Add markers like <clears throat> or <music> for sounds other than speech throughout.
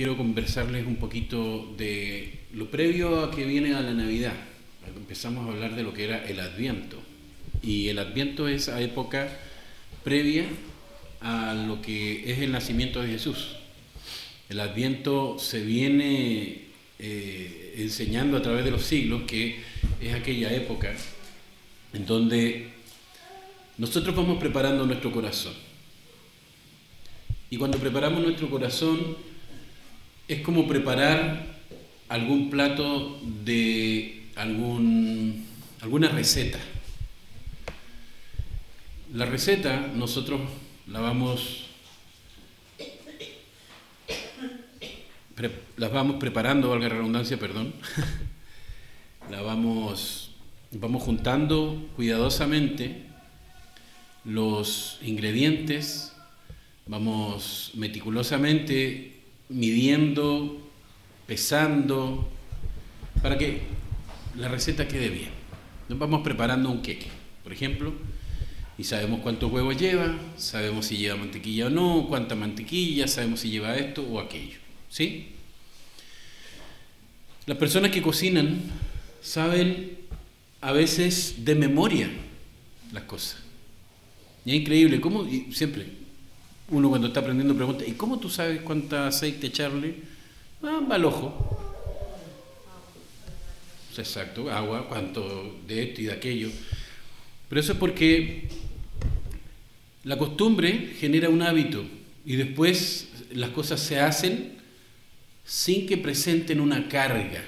quiero conversarles un poquito de lo previo a que viene a la Navidad. Empezamos a hablar de lo que era el Adviento. Y el Adviento es a época previa a lo que es el nacimiento de Jesús. El Adviento se viene eh, enseñando a través de los siglos que es aquella época en donde nosotros vamos preparando nuestro corazón. Y cuando preparamos nuestro corazón es como preparar algún plato de algún, alguna receta. La receta nosotros la vamos, la vamos preparando, valga la redundancia, perdón, <laughs> la vamos, vamos juntando cuidadosamente los ingredientes, vamos meticulosamente midiendo, pesando, para que la receta quede bien. Nos vamos preparando un queque, por ejemplo, y sabemos cuántos huevos lleva, sabemos si lleva mantequilla o no, cuánta mantequilla, sabemos si lleva esto o aquello. ¿Sí? Las personas que cocinan saben a veces de memoria las cosas. Y es increíble, ¿cómo? Siempre, uno cuando está aprendiendo pregunta, ¿y cómo tú sabes cuánta aceite echarle? Ah, va al ojo. Exacto, agua, cuánto de esto y de aquello. Pero eso es porque la costumbre genera un hábito y después las cosas se hacen sin que presenten una carga.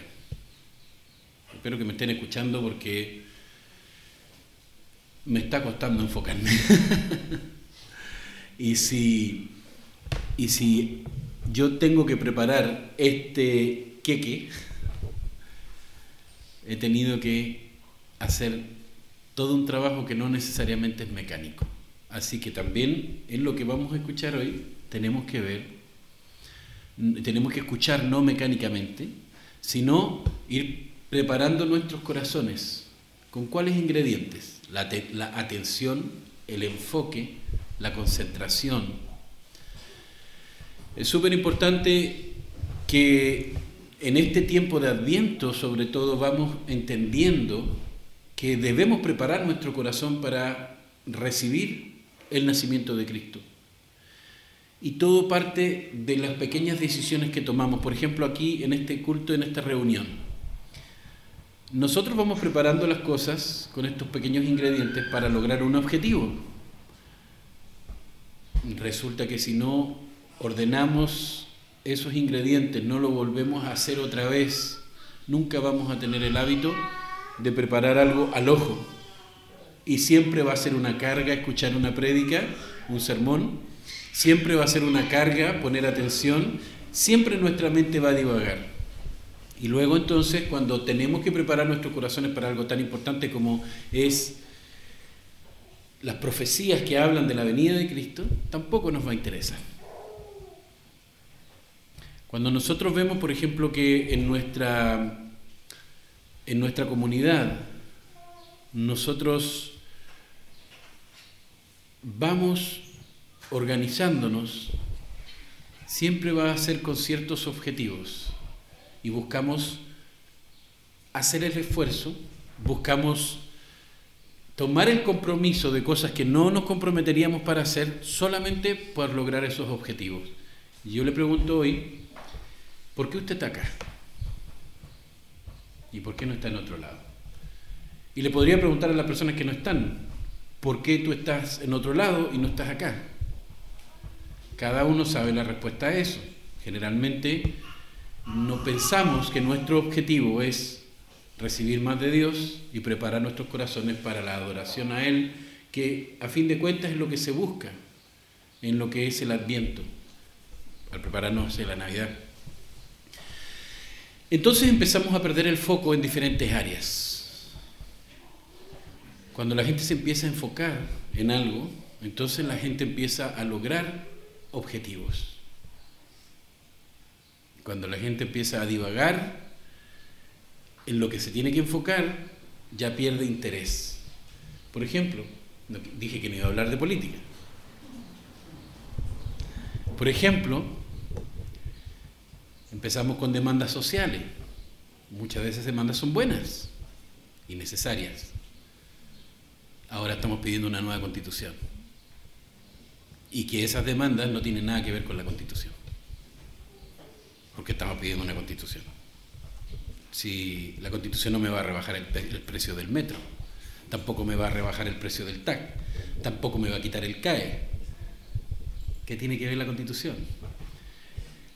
Espero que me estén escuchando porque me está costando enfocarme. <laughs> y, si, y si yo tengo que preparar este queque, he tenido que hacer todo un trabajo que no necesariamente es mecánico. Así que también en lo que vamos a escuchar hoy tenemos que ver, tenemos que escuchar no mecánicamente, sino ir preparando nuestros corazones. ¿Con cuáles ingredientes? La, la atención, el enfoque, la concentración. Es súper importante que en este tiempo de adviento, sobre todo, vamos entendiendo que debemos preparar nuestro corazón para recibir el nacimiento de Cristo. Y todo parte de las pequeñas decisiones que tomamos. Por ejemplo, aquí en este culto, en esta reunión. Nosotros vamos preparando las cosas con estos pequeños ingredientes para lograr un objetivo. Resulta que si no ordenamos esos ingredientes, no lo volvemos a hacer otra vez, nunca vamos a tener el hábito de preparar algo al ojo, y siempre va a ser una carga escuchar una prédica, un sermón, siempre va a ser una carga poner atención, siempre nuestra mente va a divagar. Y luego entonces cuando tenemos que preparar nuestros corazones para algo tan importante como es las profecías que hablan de la venida de Cristo, tampoco nos va a interesar. Cuando nosotros vemos, por ejemplo, que en nuestra, en nuestra comunidad nosotros vamos organizándonos, siempre va a ser con ciertos objetivos y buscamos hacer el esfuerzo, buscamos tomar el compromiso de cosas que no nos comprometeríamos para hacer solamente por lograr esos objetivos. Yo le pregunto hoy, ¿por qué usted está acá? ¿Y por qué no está en otro lado? Y le podría preguntar a las personas que no están, ¿por qué tú estás en otro lado y no estás acá? Cada uno sabe la respuesta a eso. Generalmente no pensamos que nuestro objetivo es recibir más de Dios y preparar nuestros corazones para la adoración a Él, que a fin de cuentas es lo que se busca en lo que es el adviento, al prepararnos a la Navidad. Entonces empezamos a perder el foco en diferentes áreas. Cuando la gente se empieza a enfocar en algo, entonces la gente empieza a lograr objetivos. Cuando la gente empieza a divagar en lo que se tiene que enfocar, ya pierde interés. Por ejemplo, dije que no iba a hablar de política. Por ejemplo, Empezamos con demandas sociales. Muchas esas demandas son buenas y necesarias. Ahora estamos pidiendo una nueva constitución. Y que esas demandas no tienen nada que ver con la constitución. Porque estamos pidiendo una constitución. Si la constitución no me va a rebajar el, precio del metro, tampoco me va a rebajar el precio del TAC, tampoco me va a quitar el CAE. ¿Qué tiene que ver la constitución?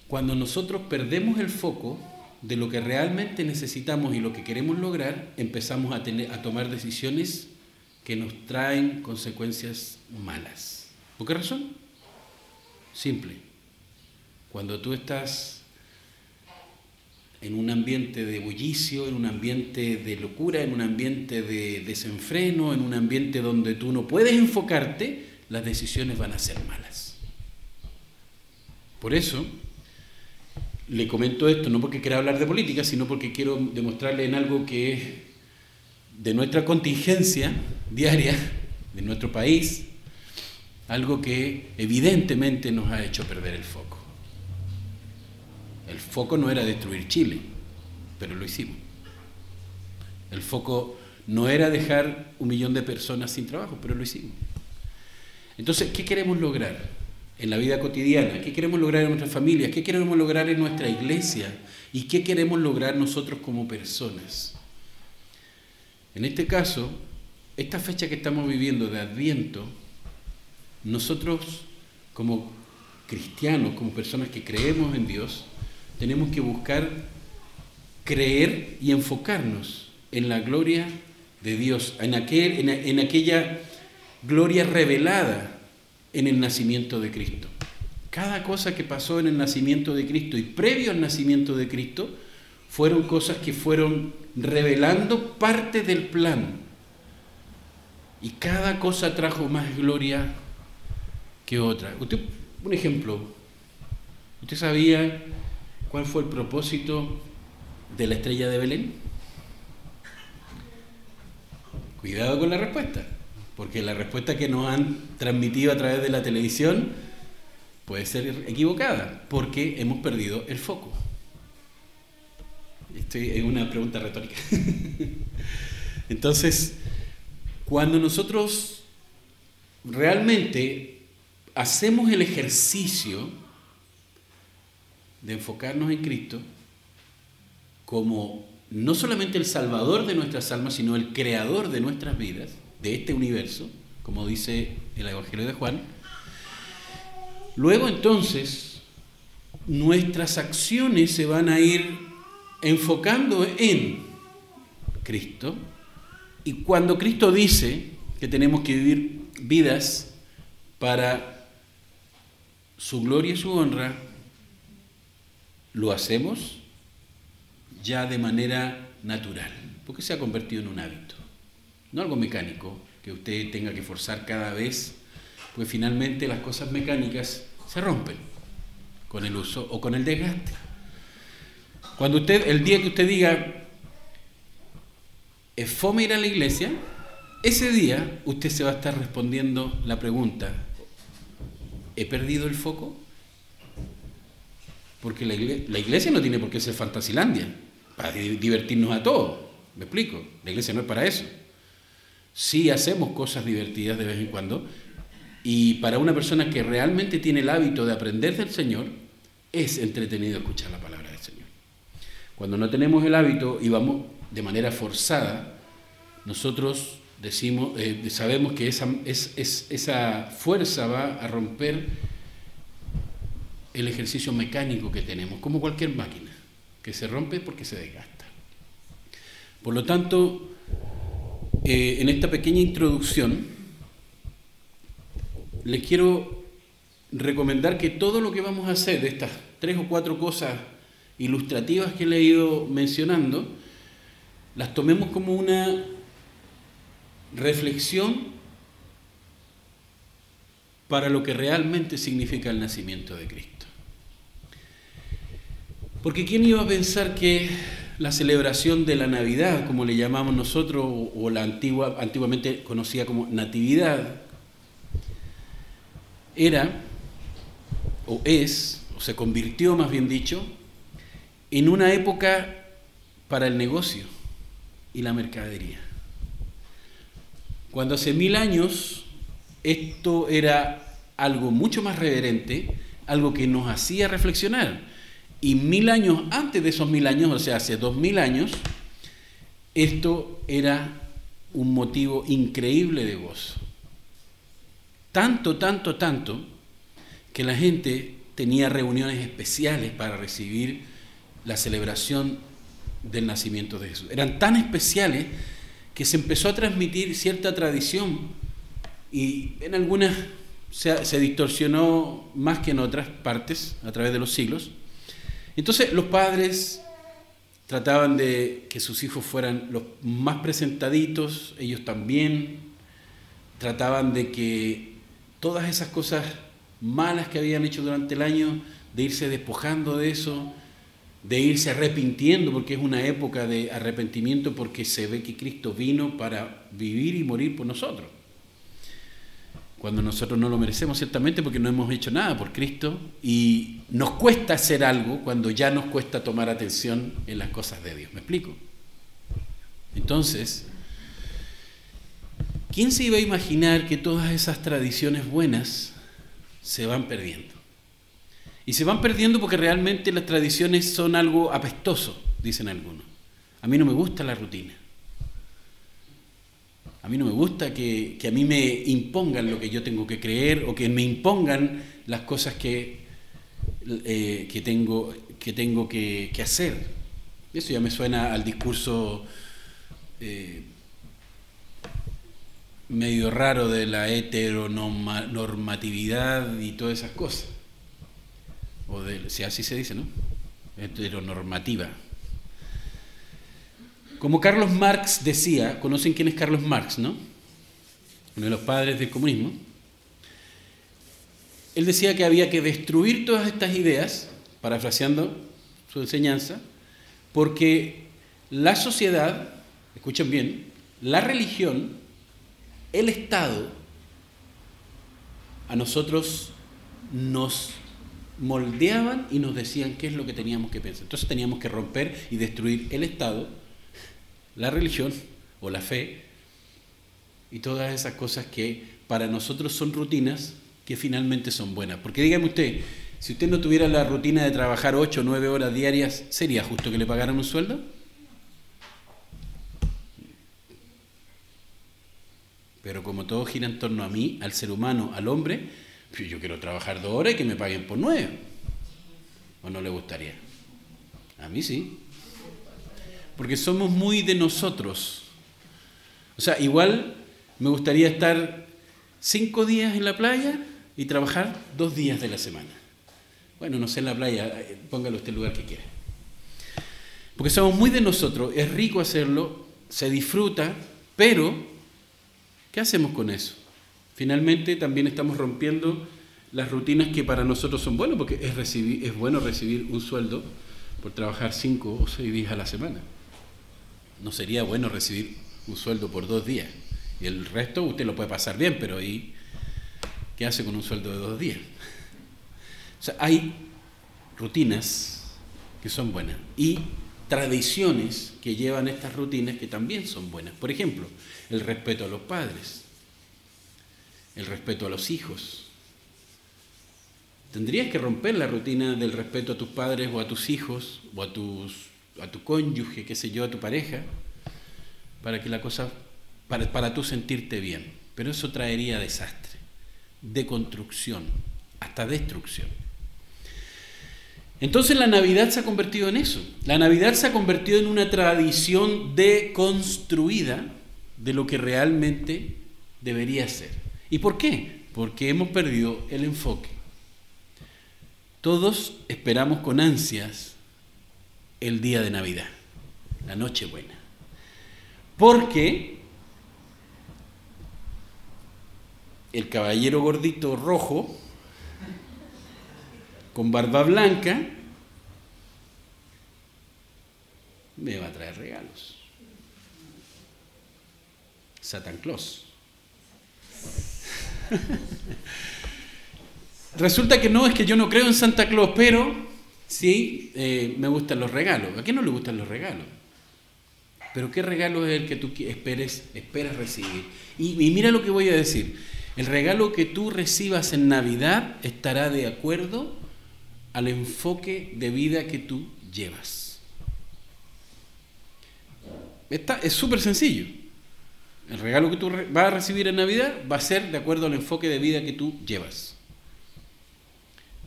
Cuando nosotros perdemos el foco de lo que realmente necesitamos y lo que queremos lograr, empezamos a, tener, a tomar decisiones que nos traen consecuencias malas. ¿Por qué razón? Simple. Cuando tú estás en un ambiente de bullicio, en un ambiente de locura, en un ambiente de desenfreno, en un ambiente donde tú no puedes enfocarte, las decisiones van a ser malas. Por eso, le comento esto, no porque quiera hablar de política, sino porque quiero demostrarle en algo que es de nuestra contingencia diaria, de nuestro país, algo que evidentemente nos ha hecho perder el foco. El foco no era destruir Chile, pero lo hicimos. El foco no era dejar un millón de personas sin trabajo, pero lo hicimos. Entonces, ¿qué queremos lograr en la vida cotidiana? ¿Qué queremos lograr en nuestras familias? ¿Qué queremos lograr en nuestra iglesia? ¿Y qué queremos lograr nosotros como personas? En este caso, esta fecha que estamos viviendo de Adviento, nosotros como cristianos, como personas que creemos en Dios, tenemos que buscar creer y enfocarnos en la gloria de Dios, en, aquel, en, aquella gloria revelada en el nacimiento de Cristo. Cada cosa que pasó en el nacimiento de Cristo y previo al nacimiento de Cristo fueron cosas que fueron revelando parte del plan. Y cada cosa trajo más gloria que otra. Usted, un ejemplo, ¿usted sabía ¿Cuál fue el propósito de la estrella de Belén? Cuidado con la respuesta, porque la respuesta que nos han transmitido a través de la televisión puede ser equivocada, porque hemos perdido el foco. Esto es una pregunta retórica. <laughs> Entonces, cuando nosotros realmente hacemos el ejercicio de enfocarnos en Cristo como no solamente el salvador de nuestras almas, sino el creador de nuestras vidas, de este universo, como dice el Evangelio de Juan, luego entonces nuestras acciones se van a ir enfocando en Cristo, y cuando Cristo dice que tenemos que vivir vidas para su gloria y su honra, lo hacemos ya de manera natural, porque se ha convertido en un hábito, no algo mecánico que usted tenga que forzar cada vez, pues finalmente las cosas mecánicas se rompen con el uso o con el desgaste. Cuando usted, el día que usted diga, es fome ir a la iglesia, ese día usted se va a estar respondiendo la pregunta, ¿he perdido el foco? Porque la iglesia, no tiene por qué ser fantasilandia, para divertirnos a todos. ¿Me explico? La iglesia no es para eso. Sí hacemos cosas divertidas de vez en cuando. Y para una persona que realmente tiene el hábito de aprender del Señor, es entretenido escuchar la palabra del Señor. Cuando no tenemos el hábito y vamos de manera forzada, nosotros decimos, eh, sabemos que esa, esa fuerza va a romper el ejercicio mecánico que tenemos, como cualquier máquina, que se rompe porque se desgasta. Por lo tanto, eh, en esta pequeña introducción, les quiero recomendar que todo lo que vamos a hacer de estas tres o cuatro cosas ilustrativas que le he ido mencionando, las tomemos como una reflexión para lo que realmente significa el nacimiento de Cristo. Porque ¿quién iba a pensar que la celebración de la Navidad, como le llamamos nosotros, o la antigua, antiguamente conocida como Natividad, era, o es, o se convirtió más bien dicho, en una época para el negocio y la mercadería. Cuando hace mil años esto era algo mucho más reverente, algo que nos hacía reflexionar. Y mil años antes de esos mil años, o sea, hace dos mil años, esto era un motivo increíble de gozo. Tanto, tanto, tanto, que la gente tenía reuniones especiales para recibir la celebración del nacimiento de Jesús. Eran tan especiales que se empezó a transmitir cierta tradición y en algunas se, distorsionó más que en otras partes a través de los siglos. Entonces los padres trataban de que sus hijos fueran los más presentaditos, ellos también trataban de que todas esas cosas malas que habían hecho durante el año, de irse despojando de eso, de irse arrepintiendo, porque es una época de arrepentimiento, porque se ve que Cristo vino para vivir y morir por nosotros. Cuando nosotros no lo merecemos, ciertamente, porque no hemos hecho nada por Cristo, y nos cuesta hacer algo cuando ya nos cuesta tomar atención en las cosas de Dios. ¿Me explico? Entonces, ¿quién se iba a imaginar que todas esas tradiciones buenas se van perdiendo? Y se van perdiendo porque realmente las tradiciones son algo apestoso, dicen algunos. A mí no me gusta la rutina. A mí no me gusta que, a mí me impongan lo que yo tengo que creer o que me impongan las cosas que, eh, que tengo, que, que, hacer. Eso ya me suena al discurso eh, medio raro de la heteronormatividad y todas esas cosas o de, si así se dice, ¿no? Heteronormativa. Como Carlos Marx decía, conocen quién es Carlos Marx, ¿no? Uno de los padres del comunismo. Él decía que había que destruir todas estas ideas, parafraseando su enseñanza, porque la sociedad, escuchen bien, la religión, el Estado, a nosotros nos moldeaban y nos decían qué es lo que teníamos que pensar. Entonces teníamos que romper y destruir el Estado, la religión o la fe y todas esas cosas que para nosotros son rutinas que finalmente son buenas. Porque dígame usted, si usted no tuviera la rutina de trabajar 8 o 9 horas diarias, ¿sería justo que le pagaran un sueldo? Pero como todo gira en torno a mí, al ser humano, al hombre, yo quiero trabajar dos horas y que me paguen por nueve. ¿O no le gustaría? A mí sí. Porque somos muy de nosotros. O sea, igual me gustaría estar cinco días en la playa y trabajar dos días de la semana. Bueno, no sé en la playa, eh, póngalo usted el lugar que quiera. Porque somos muy de nosotros, es rico hacerlo, se disfruta, pero ¿qué hacemos con eso? Finalmente también estamos rompiendo las rutinas que para nosotros son buenas, porque es, recibir, es bueno recibir un sueldo por trabajar cinco o seis días a la semana. No sería bueno recibir un sueldo por dos días. Y el resto usted lo puede pasar bien, pero ahí, ¿qué hace con un sueldo de dos días? O sea, hay rutinas que son buenas y tradiciones que llevan estas rutinas que también son buenas. Por ejemplo, el respeto a los padres el respeto a los hijos. Tendrías que romper la rutina del respeto a tus padres o a tus hijos o a, tus, a tu cónyuge, qué sé yo, a tu pareja, para que la cosa, para, para tú sentirte bien. Pero eso traería desastre, deconstrucción, hasta destrucción. Entonces la Navidad se ha convertido en eso. La Navidad se ha convertido en una tradición deconstruida de lo que realmente debería ser. ¿Y por qué? Porque hemos perdido el enfoque. Todos esperamos con ansias el día de Navidad, la noche buena. Porque el caballero gordito rojo, con barba blanca, me va a traer regalos. Satan Claus. <laughs> Resulta que no, es que yo no creo en Santa Claus, pero Sí, eh, me gustan los regalos. ¿A quién no le gustan los regalos? Pero ¿qué regalo es el que tú esperes, esperas recibir? Y, mira lo que voy a decir. El regalo que tú recibas en Navidad estará de acuerdo al enfoque de vida que tú llevas. Está, es súper sencillo. El regalo que tú vas a recibir en Navidad va a ser de acuerdo al enfoque de vida que tú llevas.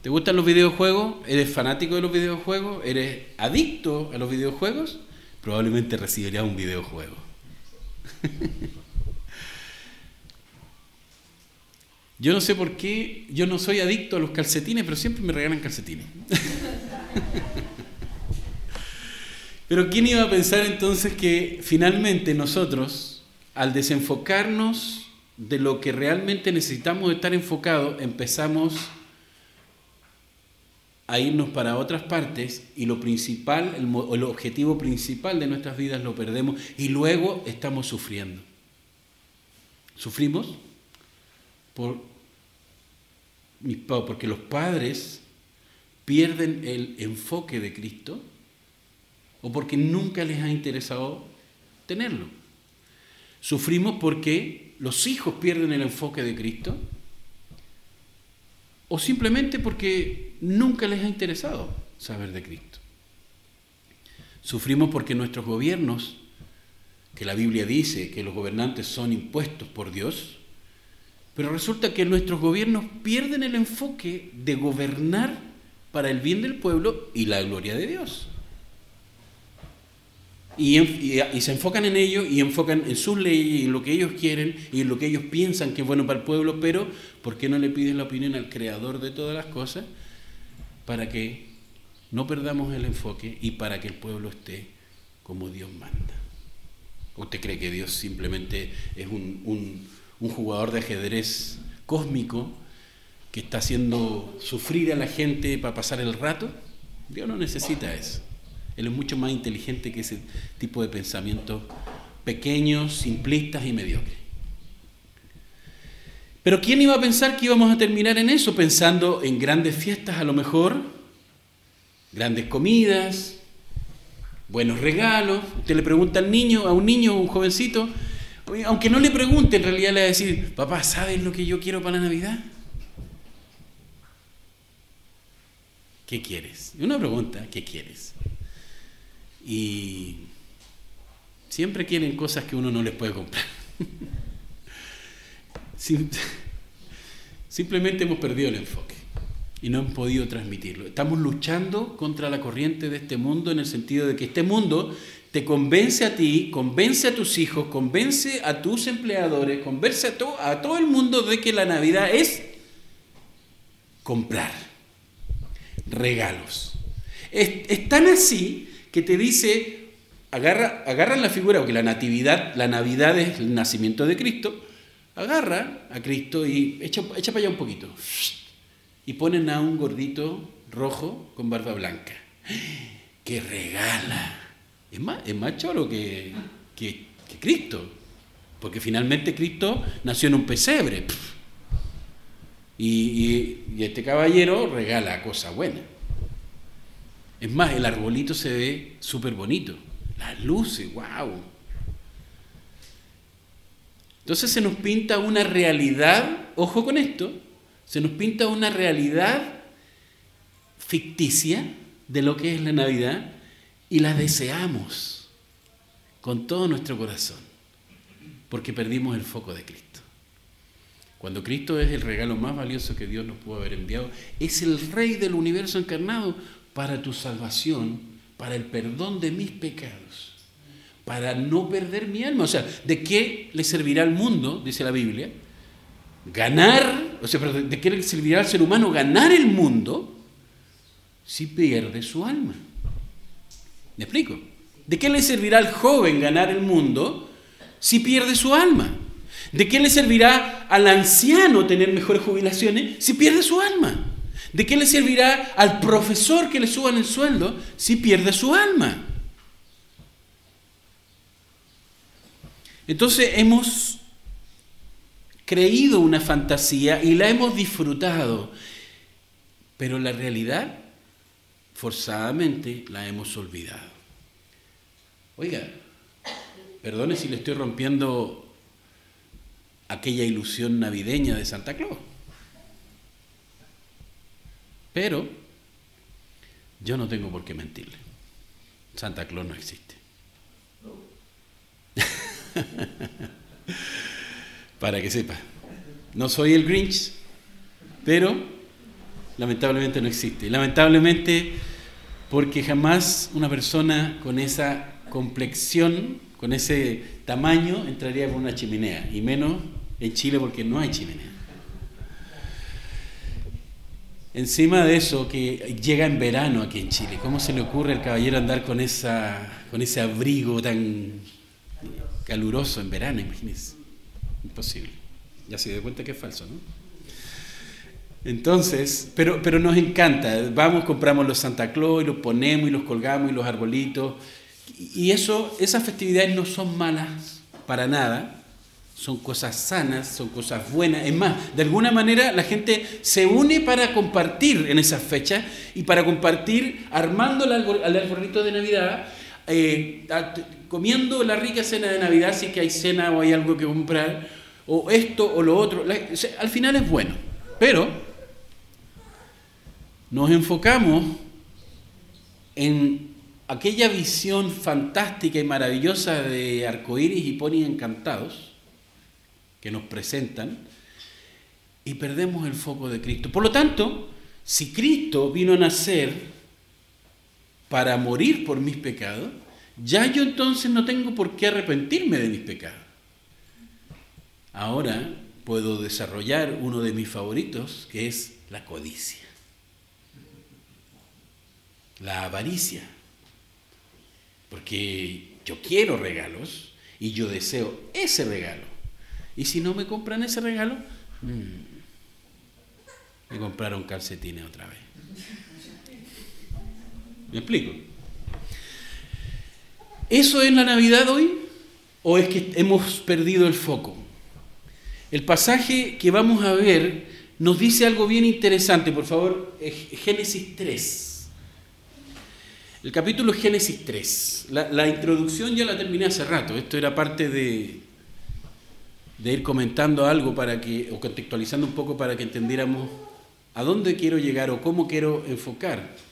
¿Te gustan los videojuegos? ¿Eres fanático de los videojuegos? ¿Eres adicto a los videojuegos? Probablemente recibirás un videojuego. <laughs> yo no sé por qué, yo no soy adicto a los calcetines, pero siempre me regalan calcetines. <laughs> pero ¿quién iba a pensar entonces que finalmente nosotros, al desenfocarnos de lo que realmente necesitamos estar enfocados, empezamos a irnos para otras partes y lo principal, el, objetivo principal de nuestras vidas lo perdemos y luego estamos sufriendo. Sufrimos por, porque los padres pierden el enfoque de Cristo o porque nunca les ha interesado tenerlo. Sufrimos porque los hijos pierden el enfoque de Cristo o simplemente porque nunca les ha interesado saber de Cristo. Sufrimos porque nuestros gobiernos, que la Biblia dice que los gobernantes son impuestos por Dios, pero resulta que nuestros gobiernos pierden el enfoque de gobernar para el bien del pueblo y la gloria de Dios. Y, se enfocan en ello y enfocan en sus leyes y en lo que ellos quieren y en lo que ellos piensan que es bueno para el pueblo, pero ¿por qué no le piden la opinión al creador de todas las cosas para que no perdamos el enfoque y para que el pueblo esté como Dios manda? ¿Usted cree que Dios simplemente es un, jugador de ajedrez cósmico que está haciendo sufrir a la gente para pasar el rato? Dios no necesita eso. Él es mucho más inteligente que ese tipo de pensamientos pequeños, simplistas y mediocres. Pero ¿quién iba a pensar que íbamos a terminar en eso? Pensando en grandes fiestas a lo mejor, grandes comidas, buenos regalos. Usted le pregunta al niño, a un niño, a un jovencito, aunque no le pregunte, en realidad le va a decir, papá, ¿sabes lo que yo quiero para la Navidad? ¿Qué quieres? Una pregunta, ¿qué quieres? Y siempre quieren cosas que uno no les puede comprar. <laughs> Simplemente hemos perdido el enfoque y no hemos podido transmitirlo. Estamos luchando contra la corriente de este mundo en el sentido de que este mundo te convence a ti, convence a tus hijos, convence a tus empleadores, convence a, a todo el mundo de que la Navidad es comprar regalos. es tan así que te dice, agarra, agarra la figura, porque la natividad, la Navidad es el nacimiento de Cristo, agarra a Cristo y echa, echa para allá un poquito. Y ponen a un gordito rojo con barba blanca. ¡Qué regala! Es más, es más choro que, que, Cristo. Porque finalmente Cristo nació en un pesebre. Y, este caballero regala cosa buena. Es más, el arbolito se ve súper bonito. Las luces, wow. Entonces se nos pinta una realidad, ojo con esto, se nos pinta una realidad ficticia de lo que es la Navidad y la deseamos con todo nuestro corazón, porque perdimos el foco de Cristo. Cuando Cristo es el regalo más valioso que Dios nos pudo haber enviado, es el Rey del universo encarnado, para tu salvación, para el perdón de mis pecados, para no perder mi alma. O sea, ¿de qué le servirá al mundo, dice la Biblia? Ganar, o sea, ¿de qué le servirá al ser humano ganar el mundo si pierde su alma? ¿Me explico? ¿De qué le servirá al joven ganar el mundo si pierde su alma? ¿De qué le servirá al anciano tener mejores jubilaciones si pierde su alma? ¿De qué le servirá al profesor que le suban el sueldo si pierde su alma? Entonces hemos creído una fantasía y la hemos disfrutado, pero la realidad forzadamente la hemos olvidado. Oiga, perdone si le estoy rompiendo aquella ilusión navideña de Santa Claus. Pero yo no tengo por qué mentirle. Santa Claus no existe. <laughs> <laughs> Para que sepa. No soy el Grinch, pero lamentablemente no existe. Lamentablemente porque jamás una persona con esa complexión, con ese tamaño, entraría por una chimenea, y menos en Chile porque no hay chimenea. Encima de eso, que llega en verano aquí en Chile, ¿cómo se le ocurre al caballero andar con, esa, con ese abrigo tan caluroso en verano? Imagínense. Imposible. Ya se dio cuenta que es falso, ¿no? Entonces, pero, pero nos encanta. Vamos, compramos los Santa Claus y los ponemos y los colgamos y los arbolitos. Y eso, esas festividades no son malas para nada son cosas sanas, son cosas buenas. Es más, de alguna manera la gente se une para compartir en esas fechas y para compartir armando el, arbolito de Navidad, eh, comiendo la rica cena de Navidad, si que hay cena o hay algo que comprar, o esto o lo otro. al final es bueno, pero nos enfocamos en aquella visión fantástica y maravillosa de arcoíris y ponis encantados que nos presentan y perdemos el foco de Cristo. Por lo tanto, si Cristo vino a nacer para morir por mis pecados, ya yo entonces no tengo por qué arrepentirme de mis pecados. Ahora puedo desarrollar uno de mis favoritos, que es la codicia, la avaricia, porque yo quiero regalos y yo deseo ese regalo. Y si no me compran ese regalo, mm, me compraron calcetines otra vez. ¿Me explico? ¿Eso es la Navidad hoy? ¿O es que hemos perdido el foco? El pasaje que vamos a ver nos dice algo bien interesante. Por favor, Génesis 3. El capítulo es Génesis 3. La, la introducción ya la terminé hace rato. Esto era parte de, de ir comentando algo para que, o contextualizando un poco para que entendiéramos a dónde quiero llegar o cómo quiero enfocar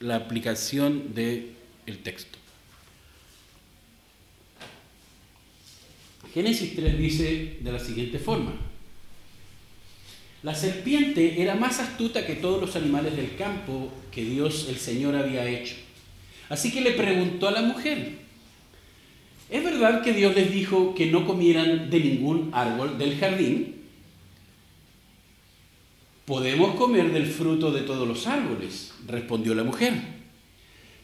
la aplicación del el texto. Génesis 3 dice de la siguiente forma. La serpiente era más astuta que todos los animales del campo que Dios el Señor había hecho. Así que le preguntó a la mujer, ¿Es verdad que Dios les dijo que no comieran de ningún árbol del jardín? Podemos comer del fruto de todos los árboles, respondió la mujer.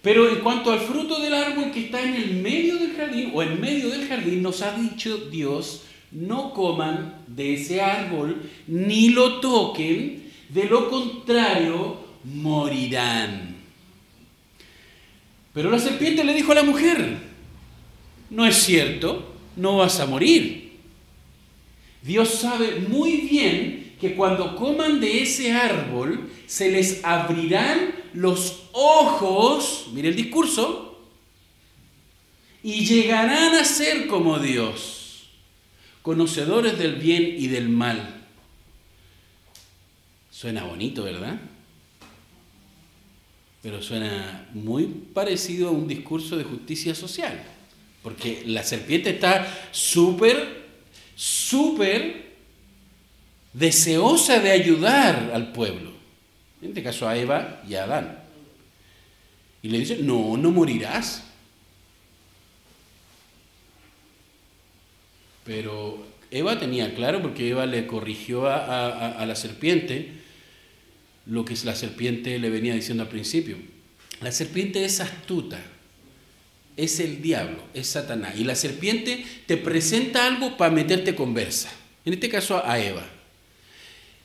Pero en cuanto al fruto del árbol que está en el medio del jardín o en medio del jardín, nos ha dicho Dios, no coman de ese árbol ni lo toquen, de lo contrario morirán. Pero la serpiente le dijo a la mujer, no es cierto, no vas a morir. Dios sabe muy bien que cuando coman de ese árbol se les abrirán los ojos, mire el discurso, y llegarán a ser como Dios, conocedores del bien y del mal. Suena bonito, ¿verdad? Pero suena muy parecido a un discurso de justicia social. Porque la serpiente está súper, súper deseosa de ayudar al pueblo. En este caso a Eva y a Adán. Y le dice, no, no morirás. Pero Eva tenía claro, porque Eva le corrigió a, a la serpiente lo que la serpiente le venía diciendo al principio. La serpiente es astuta es el diablo, es Satanás. Y la serpiente te presenta algo para meterte conversa. En este caso a Eva.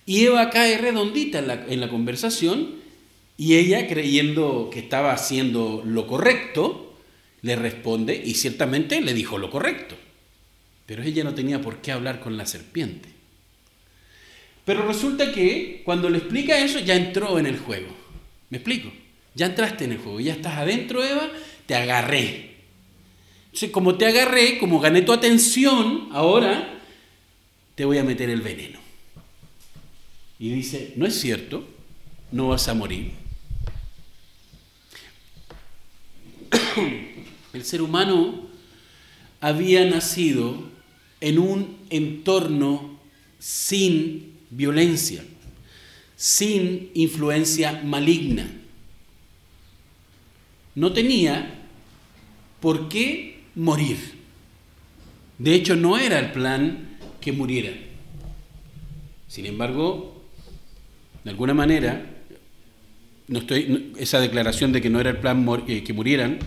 Y Eva cae redondita en la, conversación y ella, creyendo que estaba haciendo lo correcto, le responde y ciertamente le dijo lo correcto. Pero ella no tenía por qué hablar con la serpiente. Pero resulta que cuando le explica eso ya entró en el juego. ¿Me explico? Ya entraste en el juego, ya estás adentro, Eva, te agarré. Entonces, como te agarré, como gané tu atención, ahora te voy a meter el veneno. Y dice, no es cierto, no vas a morir. <coughs> El ser humano había nacido en un entorno sin violencia, sin influencia maligna. No tenía por qué morir. De hecho, no era el plan que muriera. Sin embargo, de alguna manera, no estoy, esa declaración de que no era el plan eh, que murieran,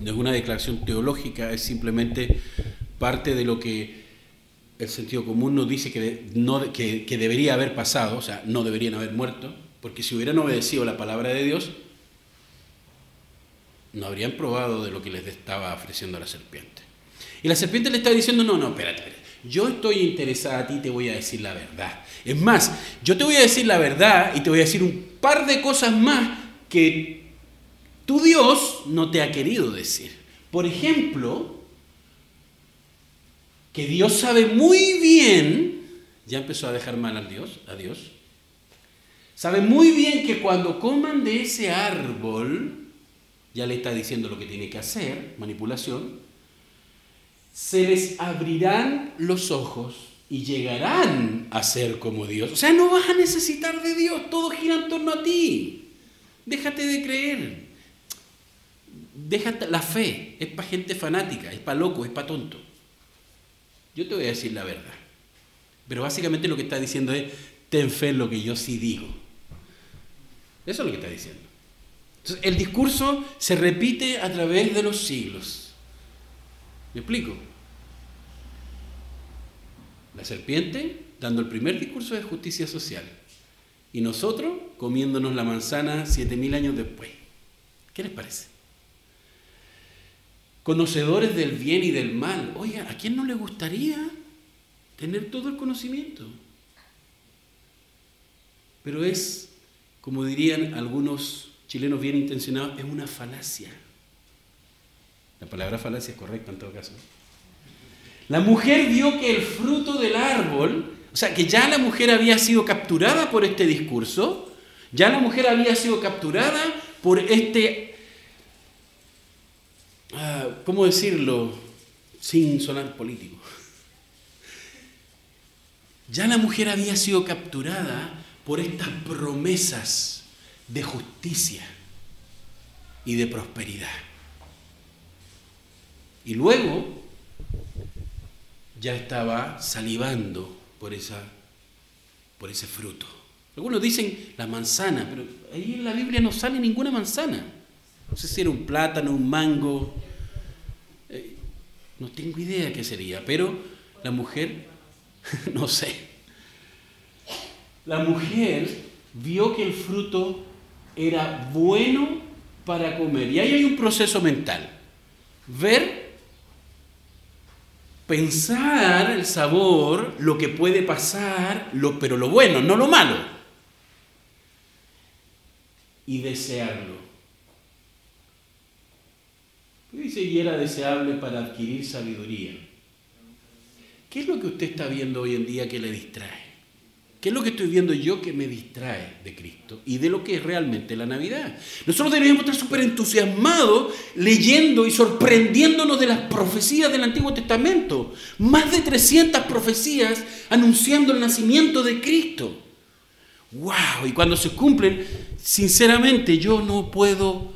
no es una declaración teológica, es simplemente parte de lo que el sentido común nos dice que, no, que, debería haber pasado, o sea, no deberían haber muerto, porque si hubieran obedecido la palabra de Dios, no habrían probado de lo que les estaba ofreciendo la serpiente. Y la serpiente le está diciendo, no, no, espérate, espérate, yo estoy interesada a ti, te voy a decir la verdad. Es más, yo te voy a decir la verdad y te voy a decir un par de cosas más que tu Dios no te ha querido decir. Por ejemplo, que Dios sabe muy bien, ya empezó a dejar mal a Dios, a Dios, sabe muy bien que cuando coman de ese árbol, ya le está diciendo lo que tiene que hacer, manipulación, se les abrirán los ojos y llegarán a ser como Dios. O sea, no vas a necesitar de Dios, todo gira en torno a ti. Déjate de creer. Déjate la fe, es para gente fanática, es para loco, es para tonto. Yo te voy a decir la verdad. Pero básicamente lo que está diciendo es, ten fe en lo que yo sí digo. Eso es lo que está diciendo. Entonces, el discurso se repite a través de los siglos. ¿Me explico? La serpiente dando el primer discurso de justicia social y nosotros comiéndonos la manzana siete mil años después. ¿Qué les parece? conocedores del bien y del mal. Oiga, ¿a quién no le gustaría tener todo el conocimiento? Pero es, como dirían algunos chilenos bien intencionados, es una falacia. La palabra falacia es correcta en todo caso. La mujer vio que el fruto del árbol, o sea, que ya la mujer había sido capturada por este discurso, ya la mujer había sido capturada por este Ah, ¿cómo decirlo sin sonar político? Ya la mujer había sido capturada por estas promesas de justicia y de prosperidad. Y luego ya estaba salivando por, esa, por ese fruto. Algunos dicen la manzana, pero ahí en la Biblia no sale ninguna manzana. No sé si era un plátano, un mango. Eh, no tengo idea qué sería, pero la mujer, <laughs> no sé. La mujer vio que el fruto era bueno para comer. Y ahí hay un proceso mental. Ver, pensar el sabor, lo que puede pasar, lo, pero lo bueno, no lo malo. Y desearlo. Dice, y era deseable para adquirir sabiduría. ¿Qué es lo que usted está viendo hoy en día que le distrae? ¿Qué es lo que estoy viendo yo que me distrae de Cristo y de lo que es realmente la Navidad? Nosotros deberíamos estar súper entusiasmados leyendo y sorprendiéndonos de las profecías del Antiguo Testamento. Más de 300 profecías anunciando el nacimiento de Cristo. ¡Wow! Y cuando se cumplen, sinceramente yo no puedo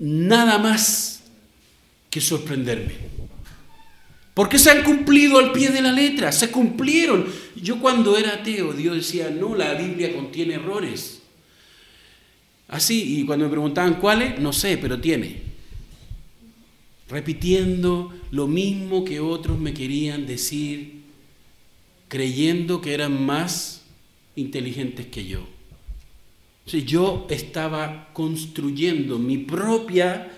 nada más que sorprenderme. Porque se han cumplido al pie de la letra, se cumplieron. Yo cuando era ateo, Dios decía, no, la Biblia contiene errores. Así, y cuando me preguntaban cuáles, no sé, pero tiene. Repitiendo lo mismo que otros me querían decir, creyendo que eran más inteligentes que yo. yo estaba construyendo mi propia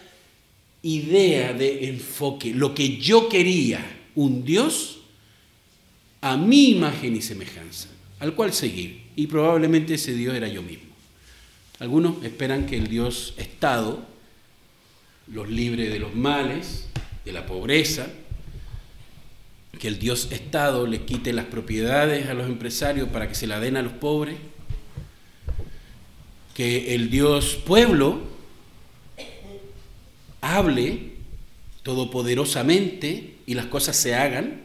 idea de enfoque, lo que yo quería, un Dios a mi imagen y semejanza, al cual seguir. Y probablemente ese Dios era yo mismo. Algunos esperan que el Dios Estado los libre de los males, de la pobreza, que el Dios Estado le quite las propiedades a los empresarios para que se la den a los pobres, que el Dios Pueblo hable todopoderosamente y las cosas se hagan.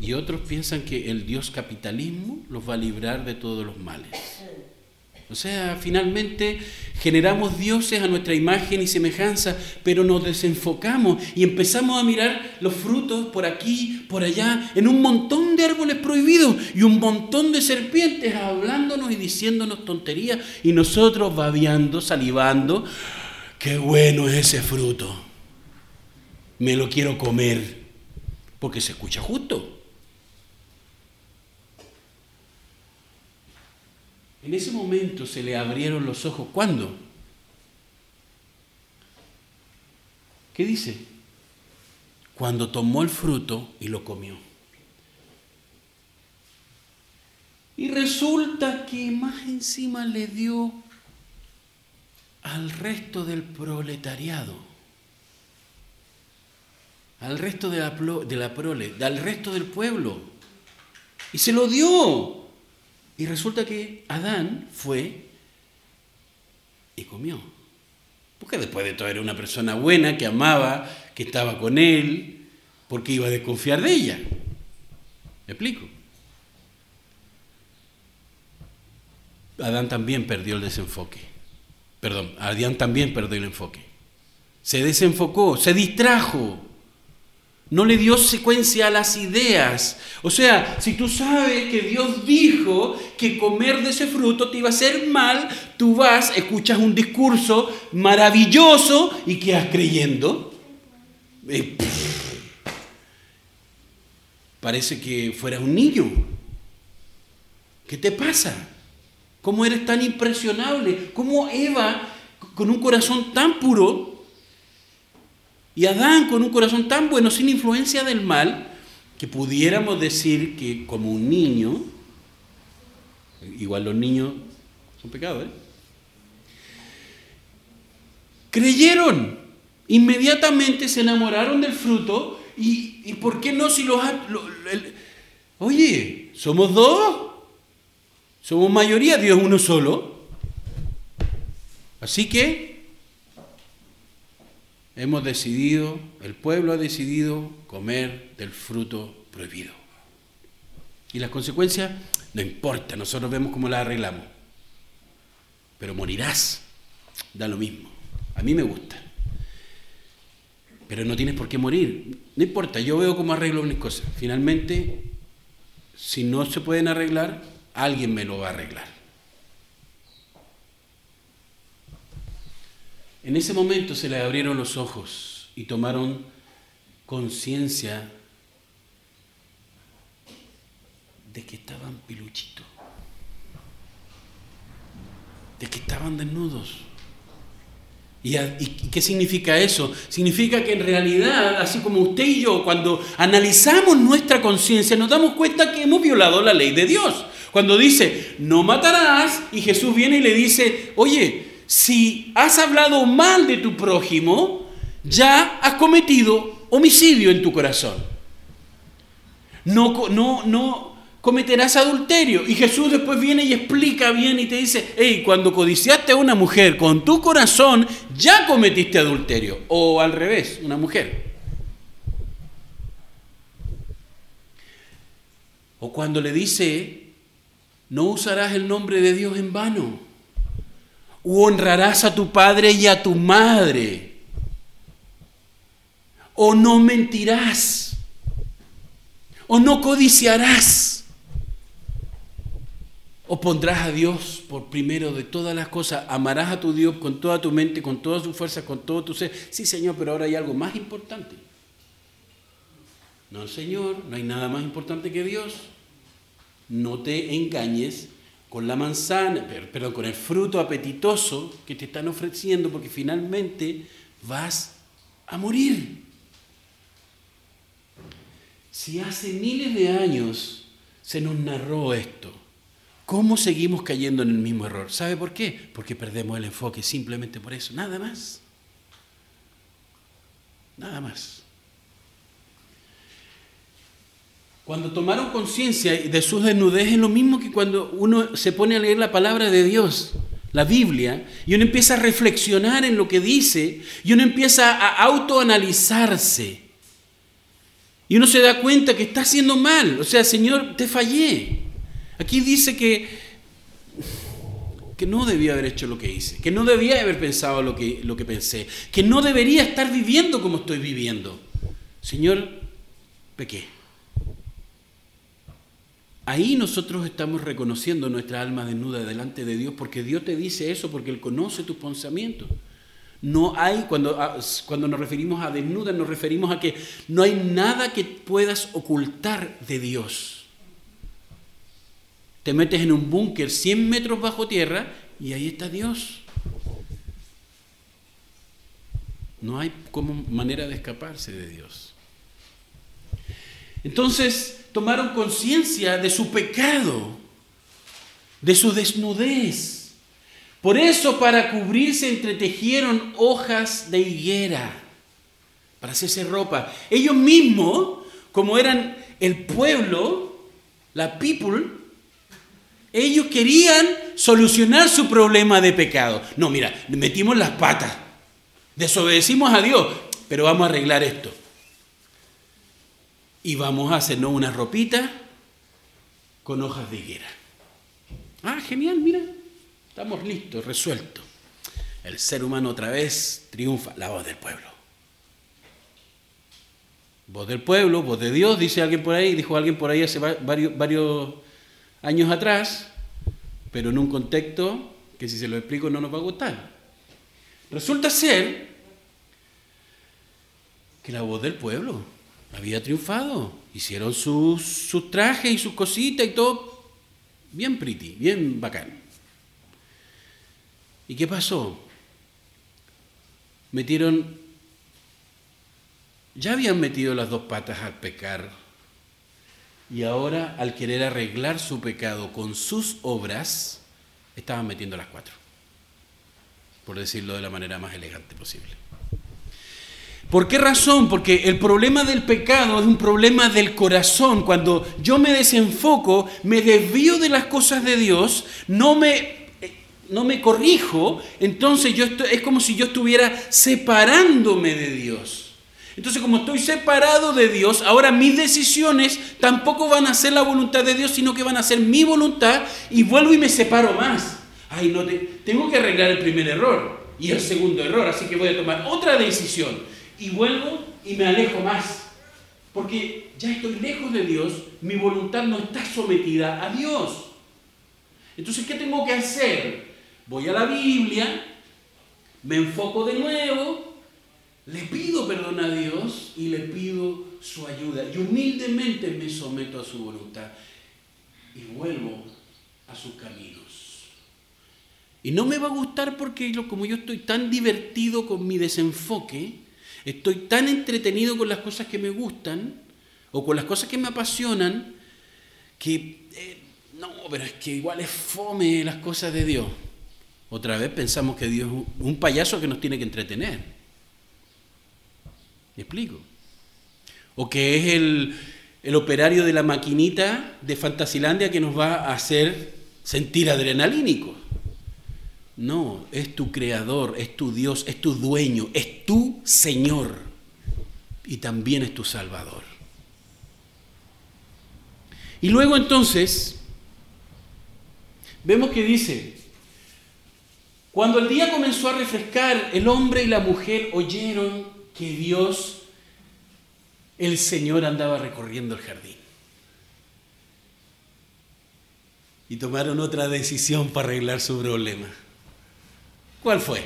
Y otros piensan que el Dios capitalismo los va a librar de todos los males. O sea, finalmente generamos dioses a nuestra imagen y semejanza, pero nos desenfocamos y empezamos a mirar los frutos por aquí, por allá, en un montón de árboles prohibidos y un montón de serpientes hablándonos y diciéndonos tonterías y nosotros babeando, salivando. Qué bueno es ese fruto. Me lo quiero comer porque se escucha justo. En ese momento se le abrieron los ojos. ¿Cuándo? ¿Qué dice? Cuando tomó el fruto y lo comió. Y resulta que más encima le dio al resto del proletariado, al resto de la, de la prole, al resto del pueblo. Y se lo dio. Y resulta que Adán fue y comió. Porque después de todo era una persona buena, que amaba, que estaba con él, porque iba a desconfiar de ella. ¿Me explico? Adán también perdió el desenfoque. Perdón, Adán también perdió el enfoque. Se desenfocó, se distrajo. No le dio secuencia a las ideas. O sea, si tú sabes que Dios dijo que comer de ese fruto te iba a hacer mal, tú vas, escuchas un discurso maravilloso y quedas creyendo. Eh, parece que fueras un niño. ¿Qué te pasa? ¿Cómo eres tan impresionable? ¿Cómo Eva, con un corazón tan puro, y Adán con un corazón tan bueno, sin influencia del mal, que pudiéramos decir que como un niño, igual los niños son pecados, ¿eh? creyeron, inmediatamente se enamoraron del fruto y, ¿por qué no si los... oye, somos dos, somos mayoría, Dios uno solo. Así que hemos decidido, el pueblo ha decidido comer del fruto prohibido. Y las consecuencias no importa, nosotros vemos cómo las arreglamos. Pero morirás, da lo mismo. A mí me gusta. Pero no tienes por qué morir. No importa, yo veo cómo arreglo mis cosas. Finalmente, si no se pueden arreglar, alguien me lo va a arreglar. En ese momento se le abrieron los ojos y tomaron conciencia de que estaban piluchitos, de que estaban desnudos. ¿Y, qué significa eso? Significa que en realidad, así como usted y yo, cuando analizamos nuestra conciencia, nos damos cuenta que hemos violado la ley de Dios. Cuando dice, no matarás, y Jesús viene y le dice, oye, si has hablado mal de tu prójimo, ya has cometido homicidio en tu corazón. No, no, no cometerás adulterio. Y Jesús después viene y explica bien y te dice, hey, cuando codiciaste a una mujer con tu corazón, ya cometiste adulterio. O al revés, una mujer. O cuando le dice, no usarás el nombre de Dios en vano honrarás a tu padre y a tu madre, o no mentirás, o no codiciarás, o pondrás a Dios por primero de todas las cosas, amarás a tu Dios con toda tu mente, con toda tu fuerza, con todo tu ser. Sí, Señor, pero ahora hay algo más importante. No, Señor, no hay nada más importante que Dios. No te engañes con la manzana, perdón, con el fruto apetitoso que te están ofreciendo, porque finalmente vas a morir. Si hace miles de años se nos narró esto, ¿Cómo seguimos cayendo en el mismo error? ¿Sabe por qué? Porque perdemos el enfoque, simplemente por eso, nada más. Nada más. Cuando tomaron conciencia de su desnudez es lo mismo que cuando uno se pone a leer la palabra de Dios, la Biblia, y uno empieza a reflexionar en lo que dice, y uno empieza a autoanalizarse. Y uno se da cuenta que está haciendo mal. O sea, Señor, te fallé. Aquí dice que, que no debía haber hecho lo que hice, que no debía haber pensado lo que, lo que pensé, que no debería estar viviendo como estoy viviendo. Señor, pequé. Ahí nosotros estamos reconociendo nuestra alma desnuda delante de Dios porque Dios te dice eso, porque Él conoce tus pensamientos. No hay, cuando, ah, cuando nos referimos a desnuda, nos referimos a que no hay nada que puedas ocultar de Dios. Te metes en un búnker 100 metros bajo tierra y ahí está Dios. No hay como manera de escaparse de Dios. Entonces tomaron conciencia de su pecado, de su desnudez. Por eso para cubrirse entretejieron hojas de higuera, para hacerse ropa. Ellos mismos, como eran el pueblo, la people, ellos querían solucionar su problema de pecado. No, mira, metimos las patas, desobedecimos a Dios, pero vamos a arreglar esto y vamos a hacernos una ropita con hojas de higuera. Ah, genial, mira, estamos listos, resueltos. El ser humano otra vez triunfa, la voz del pueblo. Voz del pueblo, voz de Dios, dice alguien por ahí, dijo alguien por ahí hace varios, varios años atrás, pero en un contexto que si se lo explico no nos va a gustar. Resulta ser que la voz del pueblo había triunfado. Hicieron sus, trajes y sus cositas y todo bien pretty, bien bacán. ¿Y qué pasó? Metieron, ya habían metido las dos patas al pecar y ahora al querer arreglar su pecado con sus obras, estaban metiendo las cuatro, por decirlo de la manera más elegante posible. ¿Por qué razón? Porque el problema del pecado es un problema del corazón. Cuando yo me desenfoco, me desvío de las cosas de Dios, no me, no me corrijo, entonces yo es como si yo estuviera separándome de Dios. Entonces como estoy separado de Dios, ahora mis decisiones tampoco van a ser la voluntad de Dios, sino que van a ser mi voluntad y vuelvo y me separo más. Ay, no, tengo que arreglar el primer error y el segundo error, así que voy a tomar otra decisión y vuelvo y me alejo más. Porque ya estoy lejos de Dios, mi voluntad no está sometida a Dios. Entonces, ¿qué tengo que hacer? Voy a la Biblia, me enfoco de nuevo, le pido perdón a Dios y le pido su ayuda. Y humildemente me someto a su voluntad y vuelvo a sus caminos. Y no me va a gustar porque como yo estoy tan divertido con mi desenfoque, Estoy tan entretenido con las cosas que me gustan o con las cosas que me apasionan que eh, no, pero es que igual es fome las cosas de Dios. Otra vez pensamos que Dios es un payaso que nos tiene que entretener. ¿Me explico? O que es el, el operario de la maquinita de Fantasilandia que nos va a hacer sentir adrenalínicos. No, es tu creador, es tu Dios, es tu dueño, es tu Señor y también es tu Salvador. Y luego entonces, vemos que dice, cuando el día comenzó a refrescar, el hombre y la mujer oyeron que Dios, el Señor, andaba recorriendo el jardín. Y tomaron otra decisión para arreglar su problema. ¿Cuál fue?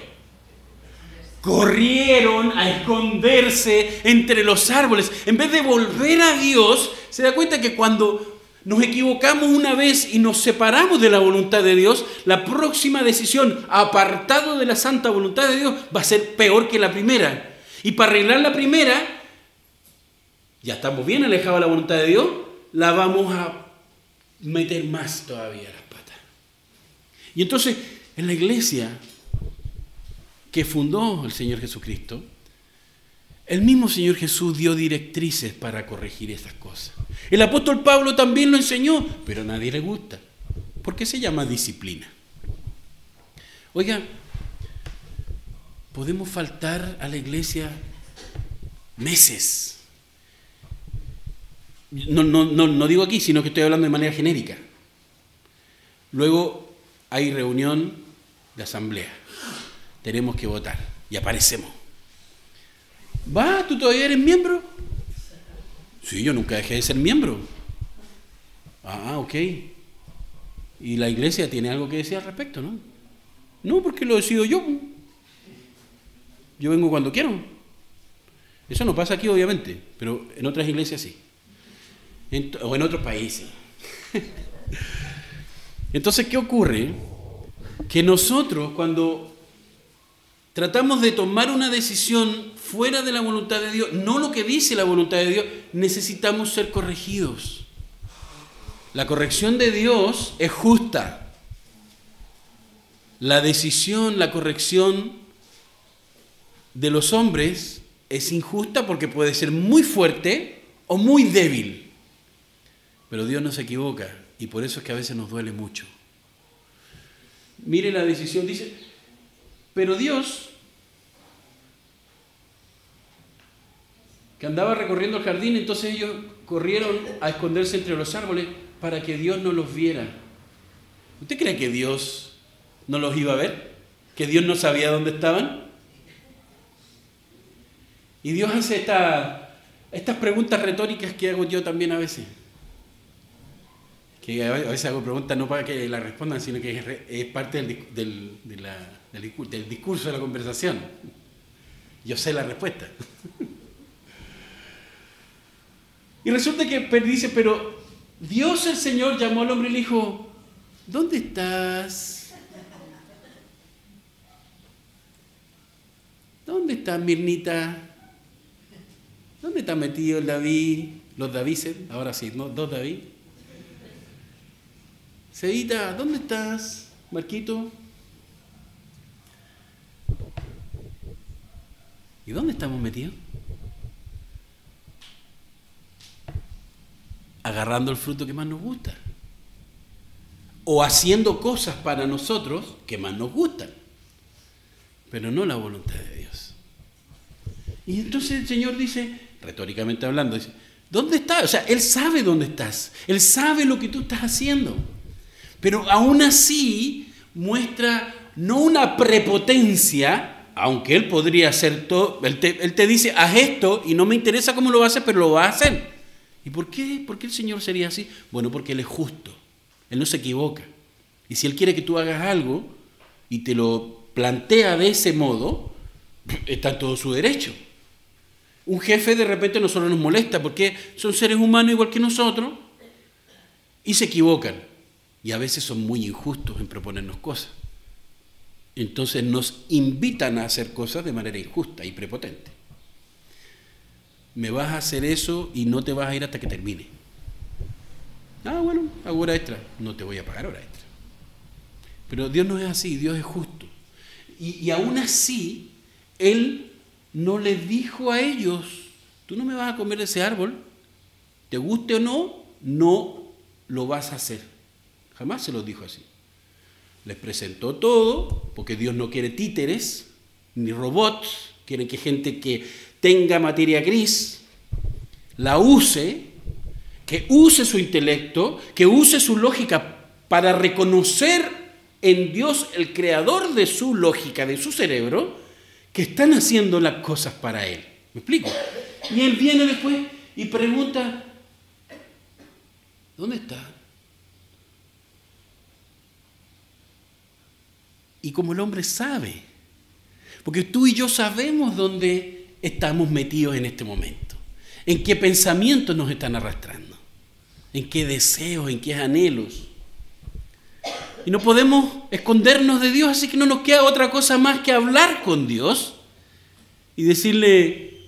Corrieron a esconderse entre los árboles. En vez de volver a Dios, se da cuenta que cuando nos equivocamos una vez y nos separamos de la voluntad de Dios, la próxima decisión, apartado de la santa voluntad de Dios, va a ser peor que la primera. Y para arreglar la primera, ya estamos bien alejados de la voluntad de Dios, la vamos a meter más todavía las patas. Y entonces, en la iglesia que fundó el Señor Jesucristo, el mismo Señor Jesús dio directrices para corregir esas cosas. El apóstol Pablo también lo enseñó, pero a nadie le gusta. ¿Por qué se llama disciplina? Oiga, podemos faltar a la iglesia meses. No, no, no, no digo aquí, sino que estoy hablando de manera genérica. Luego hay reunión de asamblea, tenemos que votar y aparecemos. ¿Va? ¿Tú todavía eres miembro? Sí, yo nunca dejé de ser miembro. Ah, ok. ¿Y la iglesia tiene algo que decir al respecto, no? No, porque lo decido yo. Yo vengo cuando quiero. Eso no pasa aquí, obviamente, pero en otras iglesias sí. o en otros países. <laughs> Entonces, ¿qué ocurre? Que nosotros cuando tratamos de tomar una decisión fuera de la voluntad de Dios, no lo que dice la voluntad de Dios, necesitamos ser corregidos. La corrección de Dios es justa. La decisión, la corrección de los hombres es injusta porque puede ser muy fuerte o muy débil. Pero Dios no se equivoca. Y por eso es que a veces nos duele mucho. Mire la decisión, dice, pero Dios, que andaba recorriendo el jardín, entonces ellos corrieron a esconderse entre los árboles para que Dios no los viera. ¿Usted cree que Dios no los iba a ver? ¿Que Dios no sabía dónde estaban? Y Dios hace estas preguntas retóricas que hago yo también a veces que a veces hago preguntas no para que la respondan, sino que es, parte del, del, discurso de la conversación. Yo sé la respuesta. <laughs> y resulta que dice, pero Dios el Señor llamó al hombre y le dijo, ¿dónde estás? ¿Dónde está Mirnita? ¿Dónde está metido el David? Los Davises, ahora sí, ¿no? Dos David. Cevita, ¿dónde estás? Marquito. ¿Y dónde estamos metidos? Agarrando el fruto que más nos gusta. O haciendo cosas para nosotros que más nos gustan. Pero no la voluntad de Dios. Y entonces el Señor dice, retóricamente hablando, dice, ¿dónde estás? O sea, Él sabe dónde estás. Él sabe lo que tú estás haciendo. Pero aún así muestra no una prepotencia, aunque él podría hacer todo, él te, dice, haz esto y no me interesa cómo lo va a hacer, pero lo va a hacer. ¿Y por qué? ¿Por qué el Señor sería así? Bueno, porque Él es justo, Él no se equivoca. Y si Él quiere que tú hagas algo y te lo plantea de ese modo, <clears throat> está en todo su derecho. Un jefe de repente no solo nos molesta porque son seres humanos igual que nosotros y se equivocan y a veces son muy injustos en proponernos cosas. Entonces nos invitan a hacer cosas de manera injusta y prepotente. Me vas a hacer eso y no te vas a ir hasta que termine. Ah, bueno, hago hora extra. No te voy a pagar hora extra. Pero Dios no es así, Dios es justo. Y, aún así, Él no les dijo a ellos, tú no me vas a comer ese árbol, te guste o no, no lo vas a hacer. Jamás se los dijo así. Les presentó todo, porque Dios no quiere títeres ni robots, quiere que gente que tenga materia gris la use, que use su intelecto, que use su lógica para reconocer en Dios, el creador de su lógica, de su cerebro, que están haciendo las cosas para Él. ¿Me explico? Y Él viene después y pregunta, ¿dónde está? Y como el hombre sabe. Porque tú y yo sabemos dónde estamos metidos en este momento, en qué pensamientos nos están arrastrando, en qué deseos, en qué anhelos. Y no podemos escondernos de Dios, así que no nos queda otra cosa más que hablar con Dios y decirle,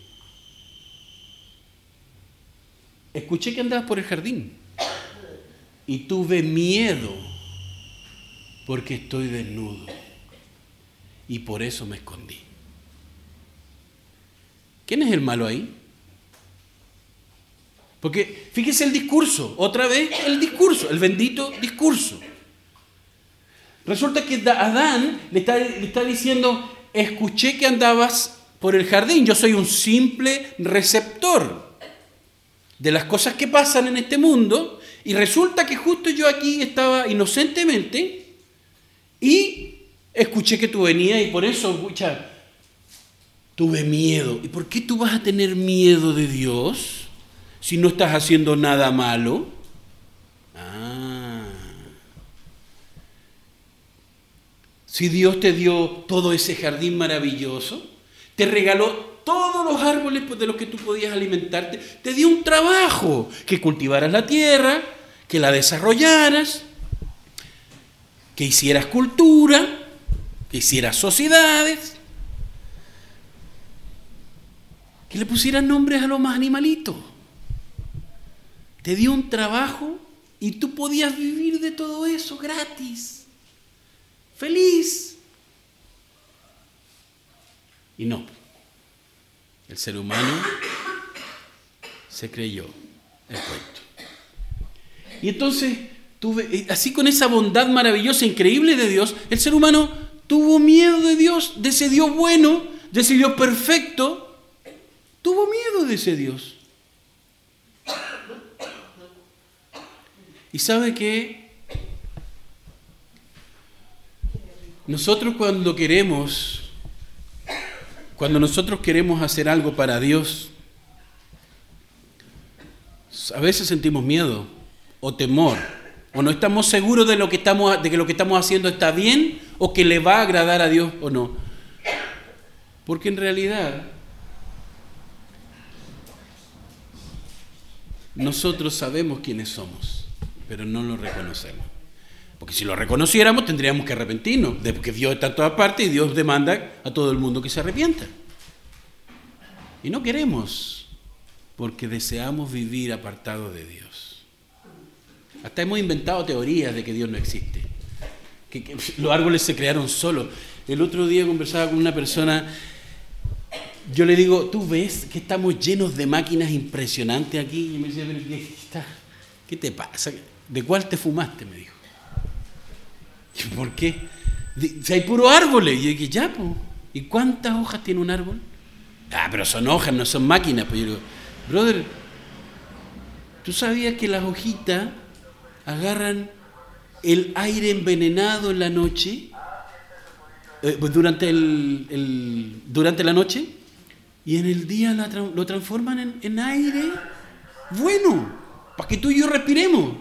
escuché que andabas por el jardín y tuve miedo porque estoy desnudo y por eso me escondí. ¿Quién es el malo ahí? Porque fíjese el discurso, otra vez el discurso, el bendito discurso. Resulta que Adán le está, diciendo, escuché que andabas por el jardín, yo soy un simple receptor de las cosas que pasan en este mundo y resulta que justo yo aquí estaba inocentemente y escuché que tú venías y por eso, escucha, tuve miedo. ¿Y por qué tú vas a tener miedo de Dios? si no estás haciendo nada malo? Ah. Si Dios te dio todo ese jardín maravilloso, te regaló todos los árboles de los que tú podías alimentarte, te dio un trabajo, que cultivaras la tierra, que la desarrollaras, que hicieras cultura, que hicieras sociedades, que le pusieras nombres a los más animalitos te dio un trabajo y tú podías vivir de todo eso gratis, feliz. Y no, el ser humano se creyó el cuento. Y entonces, eh, así con esa bondad maravillosa, increíble de Dios, el ser humano tuvo miedo de Dios, de ese Dios bueno, de ese Dios perfecto, tuvo miedo de ese Dios. Y sabe que nosotros cuando queremos, cuando nosotros queremos hacer algo para Dios, a veces sentimos miedo o temor, o no estamos seguros de, lo que estamos, de que lo que estamos haciendo está bien o que le va a agradar a Dios o no. Porque en realidad nosotros sabemos quiénes somos pero no lo reconocemos. Porque si lo reconociéramos tendríamos que arrepentirnos, porque Dios está en todas partes y Dios demanda a todo el mundo que se arrepienta. Y no queremos, porque deseamos vivir apartados de Dios. Hasta hemos inventado teorías de que Dios no existe, que, los árboles se crearon solos. El otro día conversaba con una persona, yo le digo, ¿tú ves que estamos llenos de máquinas impresionantes aquí? Y me decía, ¿qué, ¿qué te pasa? ¿De cuál te fumaste? Me dijo. ¿Por qué? Si hay puro árboles. Y yo dije, ya, pues. ¿Y cuántas hojas tiene un árbol? Ah, pero son hojas, no son máquinas. Pues yo digo, brother, ¿tú sabías que las hojitas agarran el aire envenenado en la noche? Eh, pues durante, el, durante la noche y en el día lo transforman en, en aire bueno, para que tú y yo respiremos.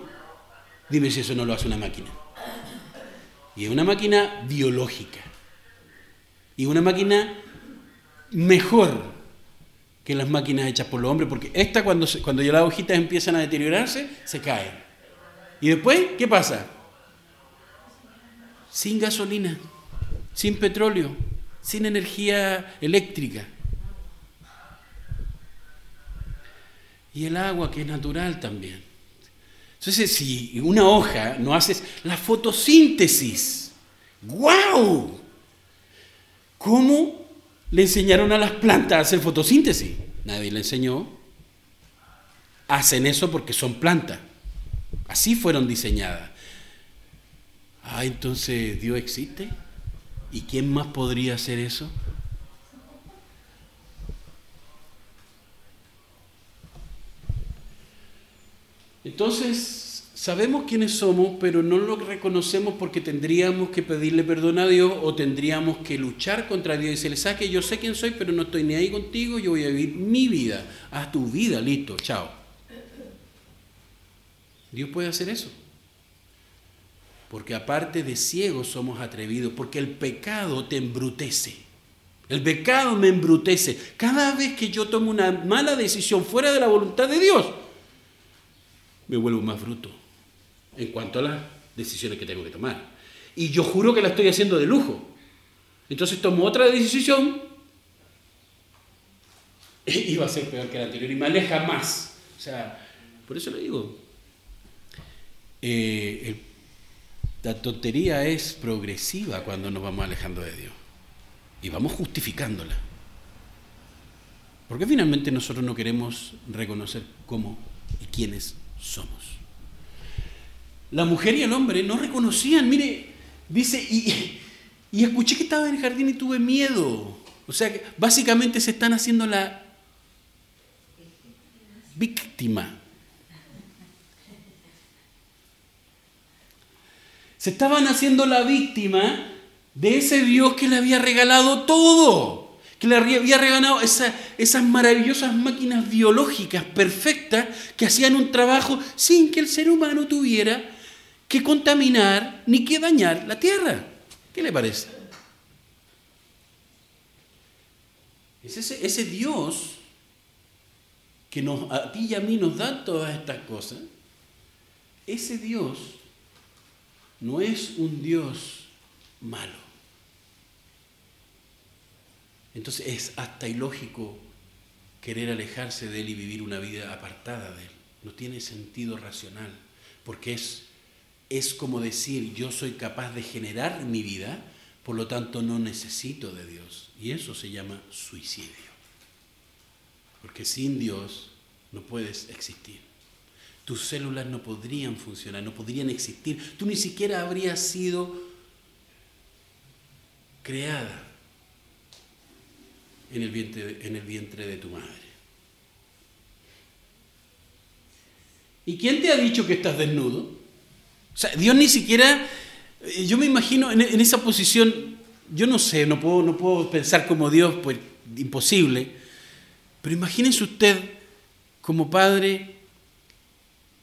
Dime si eso no lo hace una máquina. Y es una máquina biológica. Y una máquina mejor que las máquinas hechas por los hombres, porque esta cuando, cuando ya las hojitas empiezan a deteriorarse, se cae. Y después, ¿qué pasa? Sin gasolina, sin petróleo, sin energía eléctrica. Y el agua que es natural también. Entonces, si una hoja no haces la fotosíntesis, ¡guau! ¿Cómo le enseñaron a las plantas a hacer fotosíntesis? Nadie le enseñó. Hacen eso porque son plantas. Así fueron diseñadas. Ah, entonces Dios existe. ¿Y quién más podría hacer eso? Entonces, sabemos quiénes somos, pero no lo reconocemos porque tendríamos que pedirle perdón a Dios o tendríamos que luchar contra Dios y decirle, sabes que yo sé quién soy, pero no estoy ni ahí contigo, yo voy a vivir mi vida, haz tu vida, listo, chao. Dios puede hacer eso. Porque aparte de ciegos somos atrevidos, porque el pecado te embrutece. El pecado me embrutece. Cada vez que yo tomo una mala decisión fuera de la voluntad de Dios, me vuelvo más bruto en cuanto a las decisiones que tengo que tomar. Y yo juro que la estoy haciendo de lujo. Entonces tomo otra decisión <laughs> y va a ser peor que la anterior y me más. O sea, por eso le digo, eh, La tontería es progresiva cuando nos vamos alejando de Dios. Y vamos justificándola. Porque finalmente nosotros no queremos reconocer cómo y quiénes somos. La mujer y el hombre no reconocían, mire, dice, y, y escuché que estaba en el jardín y tuve miedo. O sea, básicamente se están haciendo la víctima. Se estaban haciendo la víctima de ese Dios que le había regalado todo, que le había regalado esas maravillosas máquinas biológicas perfectas que hacían un trabajo sin que el ser humano tuviera que contaminar ni que dañar la tierra. ¿Qué le parece? Es ese, ese Dios que nos, a ti y a mí nos da todas estas cosas. Ese Dios no es un Dios malo. Entonces es hasta ilógico querer alejarse de Él y vivir una vida apartada de Él. No tiene sentido racional, porque es es como decir, yo soy capaz de generar mi vida, por lo tanto no necesito de Dios. Y eso se llama suicidio. Porque sin Dios no puedes existir. Tus células no podrían funcionar, no podrían existir. Tú ni siquiera habrías sido creada en el vientre, de tu madre. ¿Y quién te ha dicho que estás desnudo? O sea, Dios ni siquiera, eh, yo me imagino en, esa posición, yo no sé, no puedo, no puedo pensar como Dios, pues imposible, pero imagínense usted como padre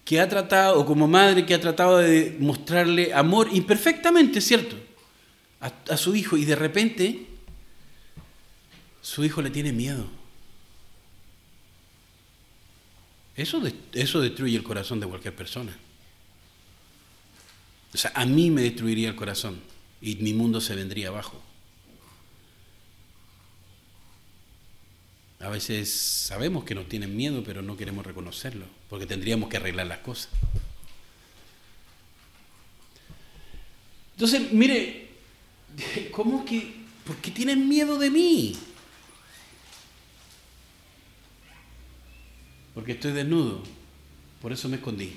que ha tratado, o como madre que ha tratado de mostrarle amor imperfectamente, ¿cierto? A, su hijo y de repente su hijo le tiene miedo. Eso, eso destruye el corazón de cualquier persona. O sea, a mí me destruiría el corazón y mi mundo se vendría abajo. A veces sabemos que nos tienen miedo, pero no queremos reconocerlo, porque tendríamos que arreglar las cosas. Entonces, mire, <laughs> ¿cómo que, por qué tienen miedo de mí? Porque estoy desnudo, por eso me escondí.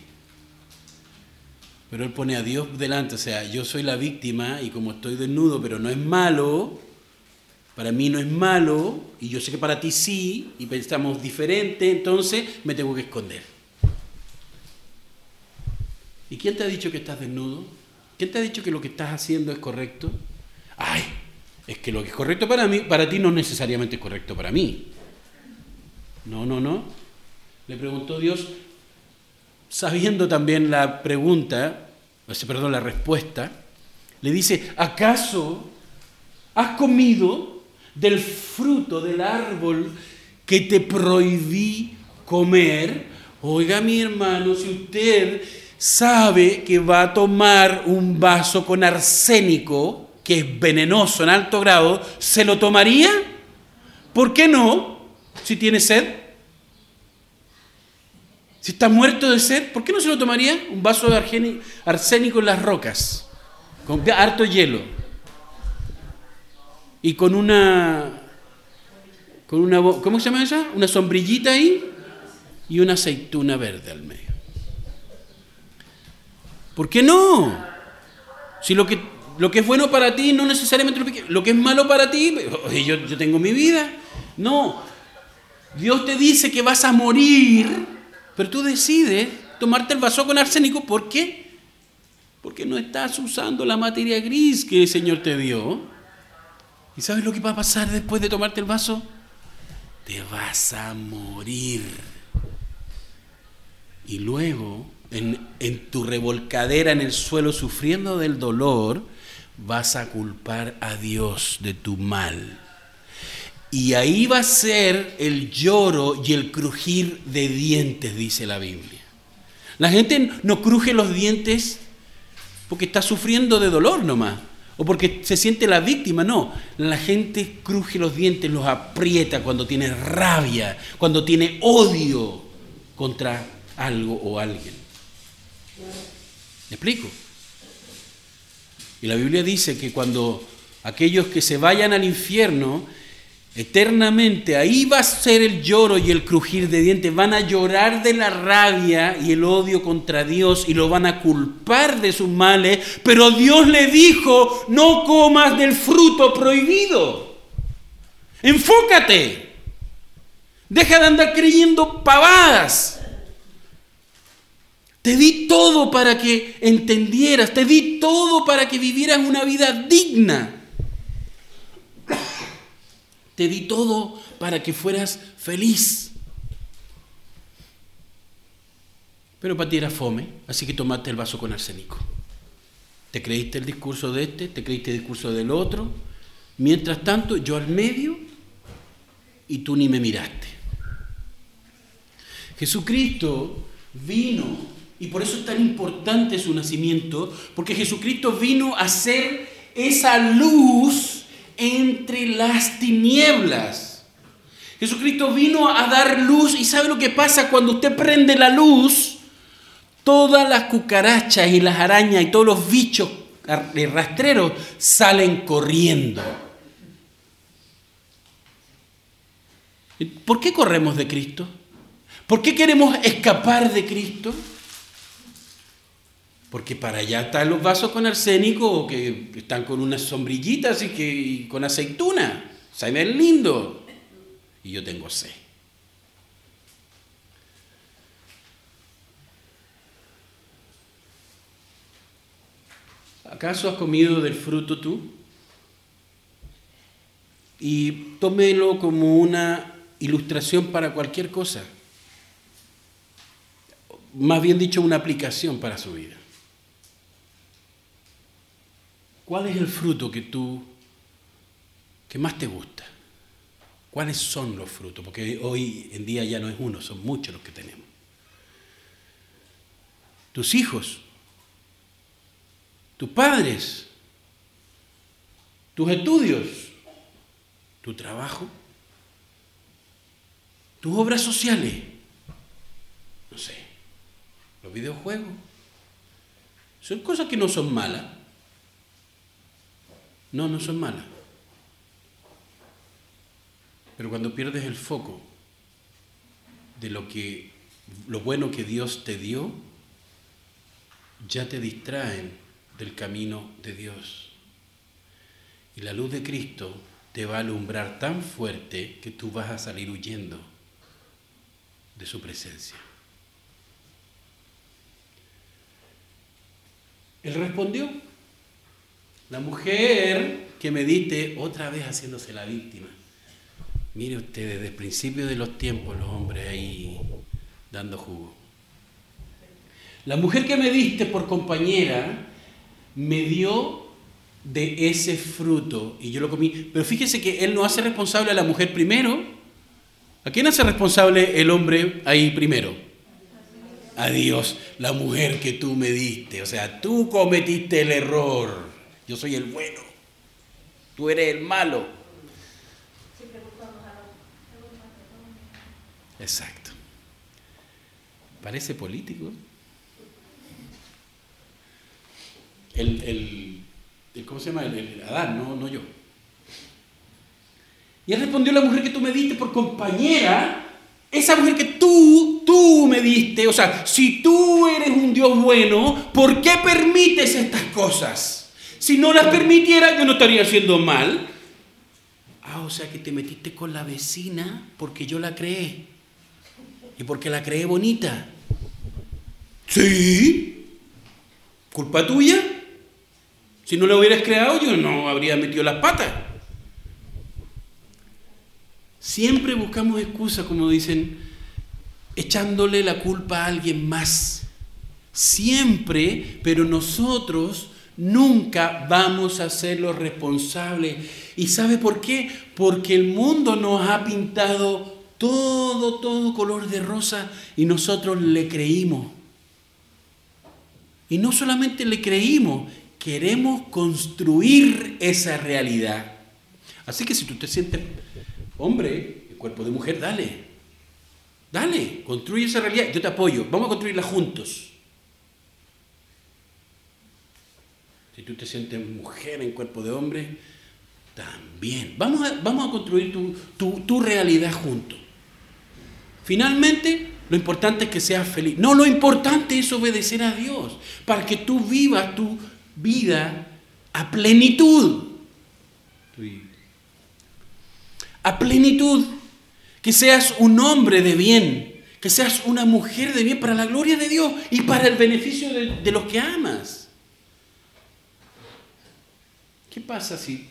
Pero él pone a Dios delante, o sea, yo soy la víctima y como estoy desnudo, pero no es malo, para mí no es malo, y yo sé que para ti sí, y pensamos diferente, entonces me tengo que esconder. ¿Y quién te ha dicho que estás desnudo? ¿Quién te ha dicho que lo que estás haciendo es correcto? Ay, es que lo que es correcto para mí, para ti no necesariamente es correcto para mí. No, no, no. Le preguntó Dios, sabiendo también la pregunta, perdón, la respuesta, le dice, ¿acaso has comido del fruto del árbol que te prohibí comer? Oiga mi hermano, si usted sabe que va a tomar un vaso con arsénico, que es venenoso en alto grado, ¿se lo tomaría? ¿Por qué no? Si tiene sed. Si está muerto de sed, ¿por qué no se lo tomaría? Un vaso de arsénico en las rocas, con harto hielo. Y con una, con una, ¿cómo se llama esa? Una sombrillita ahí y una aceituna verde al medio. ¿Por qué no? Si lo que, lo que es bueno para ti no necesariamente lo que, lo que es malo para ti, yo, yo tengo mi vida. No, Dios te dice que vas a morir pero tú decides tomarte el vaso con arsénico. ¿Por qué? Porque no estás usando la materia gris que el Señor te dio. ¿Y sabes lo que va a pasar después de tomarte el vaso? Te vas a morir. Y luego, en, tu revolcadera en el suelo, sufriendo del dolor, vas a culpar a Dios de tu mal. Y ahí va a ser el lloro y el crujir de dientes, dice la Biblia. La gente no cruje los dientes porque está sufriendo de dolor nomás, o porque se siente la víctima, no. La gente cruje los dientes, los aprieta cuando tiene rabia, cuando tiene odio contra algo o alguien. ¿Me explico? Y la Biblia dice que cuando aquellos que se vayan al infierno, eternamente, ahí va a ser el lloro y el crujir de dientes, van a llorar de la rabia y el odio contra Dios y lo van a culpar de sus males, pero Dios le dijo, no comas del fruto prohibido. Enfócate. Deja de andar creyendo pavadas. Te di todo para que entendieras, te di todo para que vivieras una vida digna. Te di todo para que fueras feliz. Pero para ti era fome, así que tomaste el vaso con arsénico. Te creíste el discurso de este, te creíste el discurso del otro. Mientras tanto, yo al medio y tú ni me miraste. Jesucristo vino, y por eso es tan importante su nacimiento, porque Jesucristo vino a ser esa luz entre las tinieblas. Jesucristo vino a dar luz y sabe lo que pasa cuando usted prende la luz, todas las cucarachas y las arañas y todos los bichos rastreros salen corriendo. ¿Por qué corremos de Cristo? ¿Por qué queremos escapar de Cristo? Porque para allá están los vasos con arsénico que están con unas sombrillitas y, que, con aceituna. Se ven lindo. Y yo tengo sed. ¿Acaso has comido del fruto tú? Y tómelo como una ilustración para cualquier cosa más bien dicho, una aplicación para su vida. ¿Cuál es el fruto que tú, que más te gusta? ¿Cuáles son los frutos? Porque hoy en día ya no es uno, son muchos los que tenemos. Tus hijos, tus padres, tus estudios, tu trabajo, tus obras sociales, no sé los videojuegos. Son cosas que no son malas. No, no son malas. Pero cuando pierdes el foco de lo que lo bueno que Dios te dio, ya te distraen del camino de Dios. Y la luz de Cristo te va a alumbrar tan fuerte que tú vas a salir huyendo de su presencia. Él respondió, la mujer que me diste otra vez haciéndose la víctima. Mire usted, desde el principio de los tiempos los hombres ahí dando jugo. La mujer que me diste por compañera me dio de ese fruto y yo lo comí. Pero fíjese que él no hace responsable a la mujer primero. ¿A quién hace responsable el hombre ahí primero? a Dios la mujer que tú me diste. O sea, tú cometiste el error. Yo soy el bueno. Tú eres el malo. Exacto. Parece político. El, el, ¿cómo se llama? El, Adán, no, no yo. Y él respondió la mujer que tú me diste por compañera esa mujer que tú, tú me diste, o sea, si tú eres un Dios bueno, ¿por qué permites estas cosas? Si no las permitiera, yo no estaría haciendo mal. Ah, o sea que te metiste con la vecina porque yo la creé. Y porque la creé bonita. Sí. ¿Culpa tuya? Si no la hubieras creado, yo no habría metido las patas. Siempre buscamos excusas, como dicen, echándole la culpa a alguien más. Siempre, pero nosotros nunca vamos a ser los responsables. ¿Y sabe por qué? Porque el mundo nos ha pintado todo, todo color de rosa y nosotros le creímos. Y no solamente le creímos, queremos construir esa realidad. Así que si tú te sientes hombre, cuerpo de mujer, dale. Dale, construye esa realidad. Yo te apoyo. Vamos a construirla juntos. Si tú te sientes mujer en cuerpo de hombre, también. Vamos a, vamos a construir tu, tu realidad juntos. Finalmente, lo importante es que seas feliz. No, lo importante es obedecer a Dios para que tú vivas tu vida a plenitud. A plenitud. Que seas un hombre de bien, que seas una mujer de bien para la gloria de Dios y para el beneficio de, de los que amas. ¿Qué pasa si,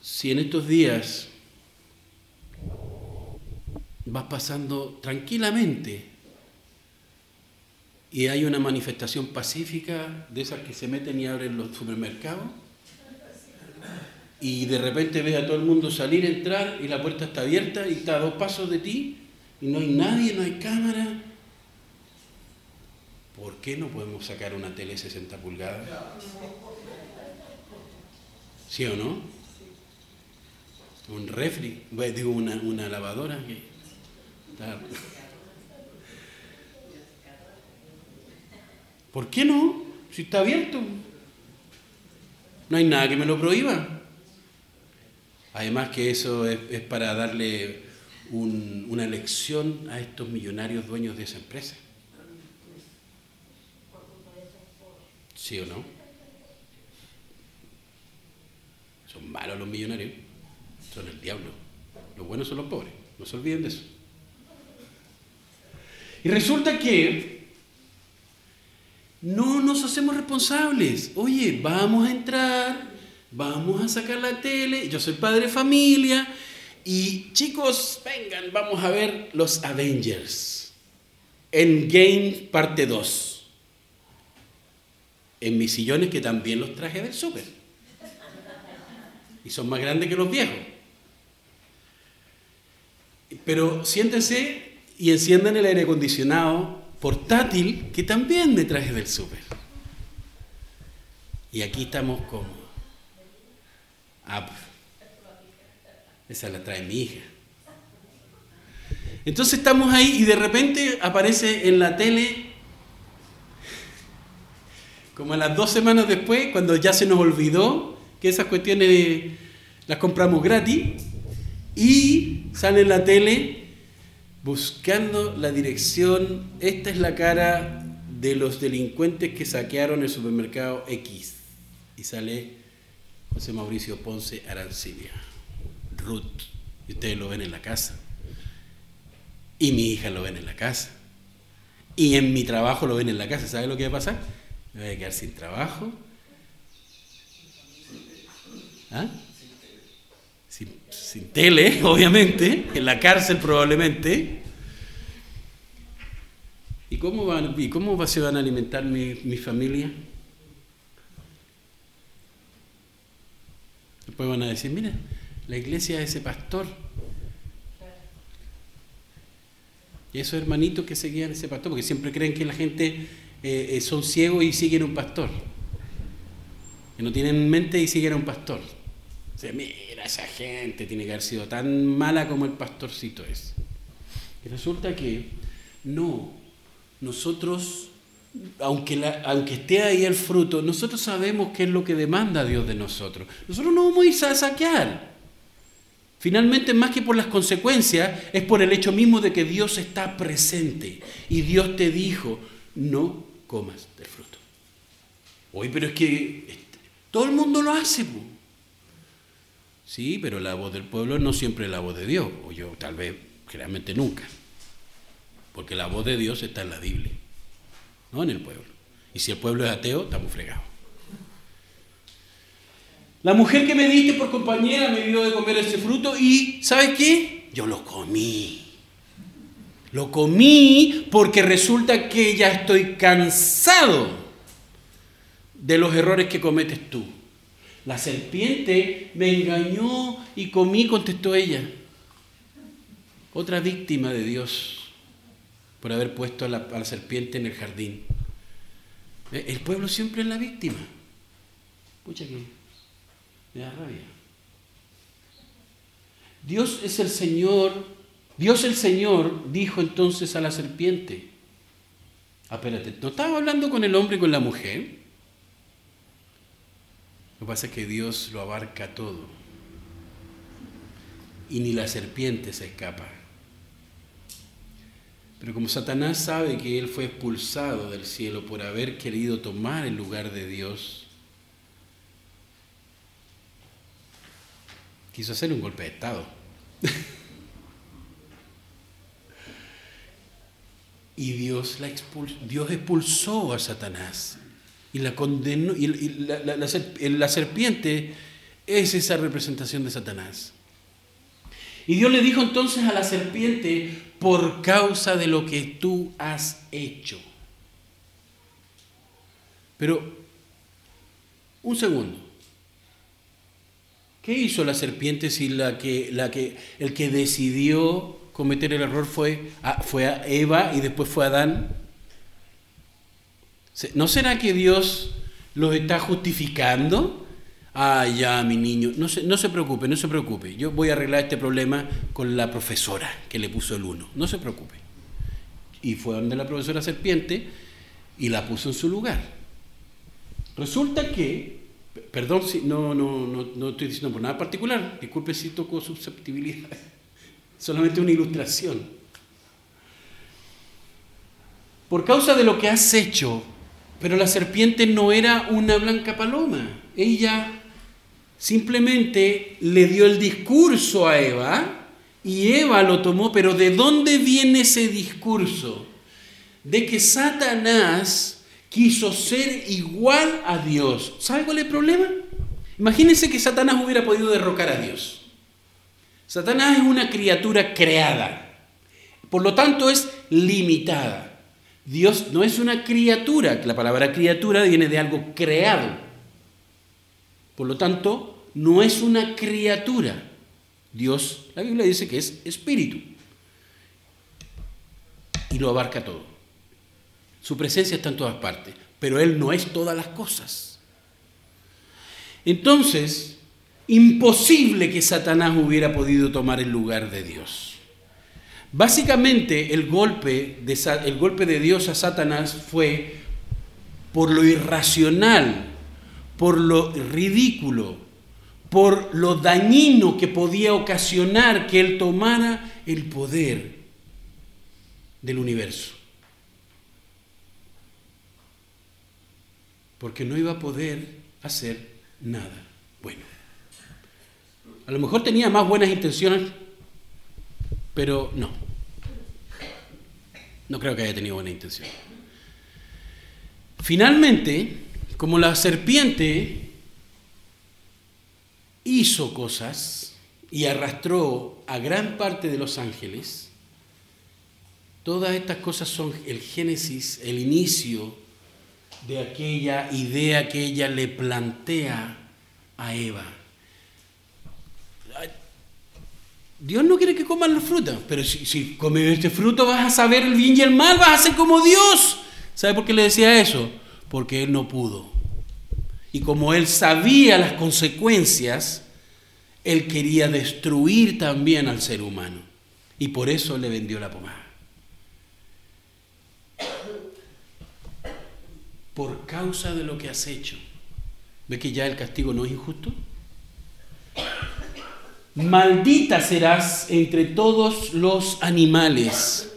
si en estos días vas pasando tranquilamente y hay una manifestación pacífica de esas que se meten y abren los supermercados y de repente ves a todo el mundo salir, entrar y la puerta está abierta y está a dos pasos de ti y no hay nadie, no hay cámara. ¿Por qué no podemos sacar una tele 60 pulgadas? ¿Sí o no? Un refri, digo una, una lavadora. ¿Por qué no? Si está abierto. No hay nada que me lo prohíba. Además que eso es, para darle una lección a estos millonarios dueños de esa empresa. ¿Sí o no? Son malos los millonarios. Son el diablo. Los buenos son los pobres. No se olviden de eso. Y resulta que no nos hacemos responsables. Oye, vamos a entrar, vamos a sacar la tele, yo soy padre de familia y chicos, vengan, vamos a ver los Avengers. En Game parte 2. En mis sillones que también los traje del súper. Y son más grandes que los viejos. Pero siéntense y enciendan el aire acondicionado portátil que también me traje del súper. Y aquí estamos como... Ah, esa la trae mi hija. Entonces estamos ahí y de repente aparece en la tele, como a las dos semanas después, cuando ya se nos olvidó que esas cuestiones las compramos gratis, y sale en la tele buscando la dirección. Esta es la cara de los delincuentes que saquearon el supermercado X. Y sale José Mauricio Ponce Arancibia, Ruth. Y ustedes lo ven en la casa. Y mi hija lo ven en la casa. Y en mi trabajo lo ven en la casa. ¿Sabe lo que va a pasar? Me voy a quedar sin trabajo. ¿Ah? sin, tele, <laughs> obviamente, en la cárcel probablemente. ¿Y cómo, van, y cómo se van a alimentar mi, mi familia? Después van a decir, mira, la iglesia de ese pastor. Y esos hermanitos que seguían ese pastor, porque siempre creen que la gente eh, eh, son ciegos y siguen un pastor. Que no tienen mente y siguen a un pastor. O mira, esa gente tiene que haber sido tan mala como el pastorcito es. Y resulta que no, nosotros, aunque, aunque esté ahí el fruto, nosotros sabemos qué es lo que demanda Dios de nosotros. Nosotros no vamos a ir a saquear. Finalmente, más que por las consecuencias, es por el hecho mismo de que Dios está presente. Y Dios te dijo, no comas del fruto. Oye, pero es que todo el mundo lo hace. Sí, pero la voz del pueblo no siempre es la voz de Dios, o yo tal vez, generalmente nunca. Porque la voz de Dios está en la Biblia, no en el pueblo. Y si el pueblo es ateo, estamos fregados. La mujer que me diste por compañera me dio de comer ese fruto y, ¿sabes qué? Yo lo comí. Lo comí porque resulta que ya estoy cansado de los errores que cometes tú. La serpiente me engañó y comí, contestó ella. Otra víctima de Dios por haber puesto a la, serpiente en el jardín. Eh, el pueblo siempre es la víctima. Escucha que me da rabia. Dios es el Señor. Dios el Señor dijo entonces a la serpiente, espérate, ¿no estaba hablando con el hombre y con la mujer? Lo que pasa es que Dios lo abarca todo. Y ni la serpiente se escapa. Pero como Satanás sabe que él fue expulsado del cielo por haber querido tomar el lugar de Dios, quiso hacer un golpe de Estado. <laughs> y Dios, la Dios expulsó a Satanás y la condenó. Y la serpiente es esa representación de Satanás. Y Dios le dijo entonces a la serpiente, por causa de lo que tú has hecho. Pero, un segundo. ¿Qué hizo la serpiente si el que decidió cometer el error fue a, fue a Eva y después fue a Adán? ¿No será que Dios los está justificando? Ah, ya, mi niño, no se, no se preocupe, no se preocupe. Yo voy a arreglar este problema con la profesora que le puso el uno. No se preocupe. Y fue donde la profesora serpiente y la puso en su lugar. Resulta que, perdón si no, no, no, no estoy diciendo por nada particular, disculpe si toco susceptibilidad, solamente una ilustración. Por causa de lo que has hecho, pero la serpiente no era una blanca paloma. Ella Simplemente le dio el discurso a Eva y Eva lo tomó, pero ¿de dónde viene ese discurso? De que Satanás quiso ser igual a Dios. ¿Sabe cuál es el problema? Imagínense que Satanás hubiera podido derrocar a Dios. Satanás es una criatura creada, por lo tanto es limitada. Dios no es una criatura, la palabra criatura viene de algo creado. Por lo tanto, no es una criatura. Dios, la Biblia dice que es espíritu. Y lo abarca todo. Su presencia está en todas partes, pero Él no es todas las cosas. Entonces, imposible que Satanás hubiera podido tomar el lugar de Dios. Básicamente, el golpe de, Dios a Satanás fue por lo irracional por lo ridículo, por lo dañino que podía ocasionar que él tomara el poder del universo. Porque no iba a poder hacer nada bueno. A lo mejor tenía más buenas intenciones, pero no. No creo que haya tenido buena intención. Finalmente, como la serpiente hizo cosas y arrastró a gran parte de los ángeles, todas estas cosas son el génesis, el inicio de aquella idea que ella le plantea a Eva. Dios no quiere que coman la fruta, pero si, si comes este fruto vas a saber el bien y el mal, vas a ser como Dios. ¿Sabe por qué le decía eso? porque él no pudo. Y como él sabía las consecuencias, él quería destruir también al ser humano. Y por eso le vendió la pomada. Por causa de lo que has hecho. ¿Ve que ya el castigo no es injusto? Maldita serás entre todos los animales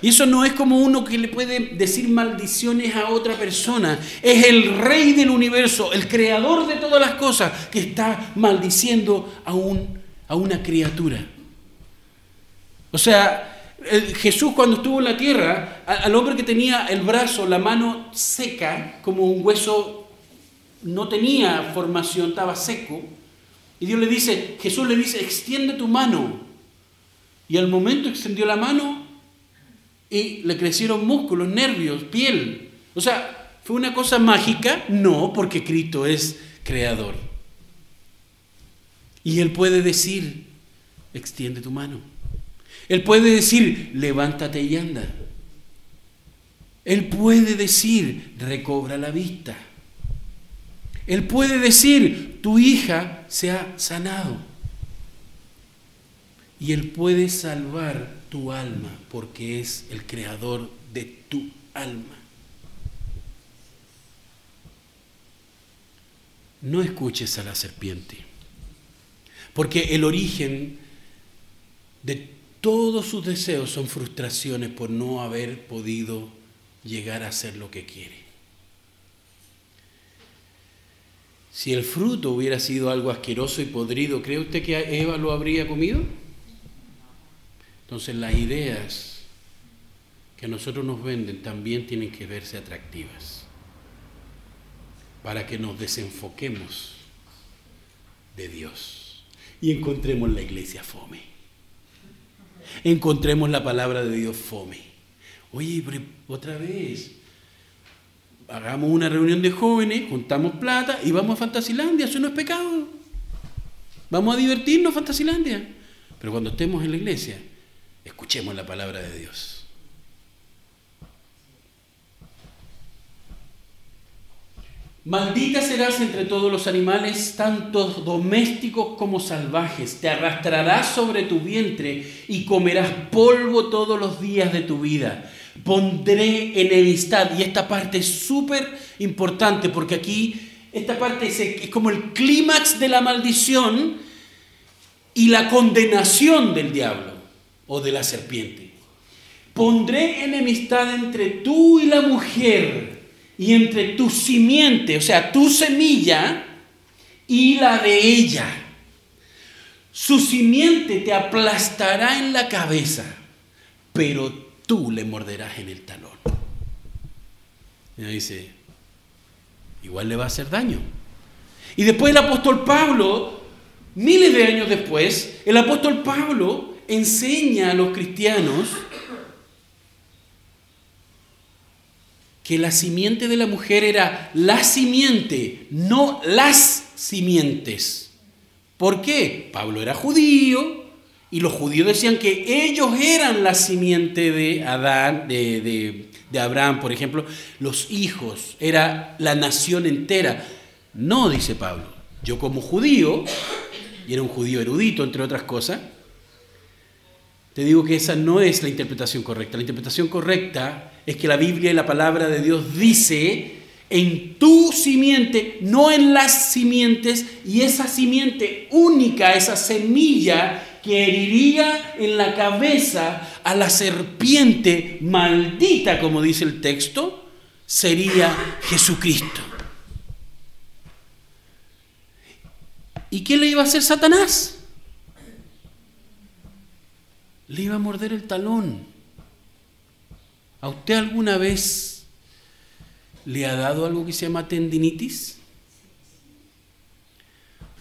y eso no es como uno que le puede decir maldiciones a otra persona. Es el rey del universo, el creador de todas las cosas, que está maldiciendo a, un, a una criatura. O sea, Jesús cuando estuvo en la tierra, al hombre que tenía el brazo, la mano seca, como un hueso no tenía formación, estaba seco, y Dios le dice, Jesús le dice, extiende tu mano. Y al momento extendió la mano, y le crecieron músculos, nervios, piel. O sea, ¿fue una cosa mágica? No, porque Cristo es creador. Y Él puede decir, extiende tu mano. Él puede decir, levántate y anda. Él puede decir, recobra la vista. Él puede decir, tu hija se ha sanado. Y Él puede salvar tu alma porque es el creador de tu alma. No escuches a la serpiente, porque el origen de todos sus deseos son frustraciones por no haber podido llegar a ser lo que quiere. Si el fruto hubiera sido algo asqueroso y podrido, ¿cree usted que Eva lo habría comido? Entonces las ideas que a nosotros nos venden también tienen que verse atractivas para que nos desenfoquemos de Dios y encontremos la iglesia fome. Encontremos la palabra de Dios fome. Oye, otra vez, hagamos una reunión de jóvenes, juntamos plata y vamos a Fantasilandia, eso no es pecado. Vamos a divertirnos Fantasilandia. Pero cuando estemos en la iglesia, escuchemos la palabra de Dios. Maldita serás entre todos los animales, tanto domésticos como salvajes. Te arrastrarás sobre tu vientre y comerás polvo todos los días de tu vida. Pondré enemistad. Y esta parte es súper importante porque aquí esta parte es, como el clímax de la maldición y la condenación del diablo o de la serpiente. Pondré enemistad entre tú y la mujer y entre tu simiente, o sea, tu semilla, y la de ella. Su simiente te aplastará en la cabeza, pero tú le morderás en el talón. Y dice, igual le va a hacer daño. Y después el apóstol Pablo, miles de años después, el apóstol Pablo enseña a los cristianos que la simiente de la mujer era la simiente, no las simientes. ¿Por qué? Pablo era judío y los judíos decían que ellos eran la simiente de Adán, de, de Abraham, por ejemplo, los hijos, era la nación entera. No, dice Pablo, yo como judío, y era un judío erudito, entre otras cosas, te digo que esa no es la interpretación correcta. La interpretación correcta es que la Biblia y la palabra de Dios dice en tu simiente, no en las simientes, y esa simiente única, esa semilla que heriría en la cabeza a la serpiente maldita, como dice el texto, sería Jesucristo. ¿Y qué le iba a hacer Satanás? Le iba a morder el talón. ¿A usted alguna vez le ha dado algo que se llama tendinitis?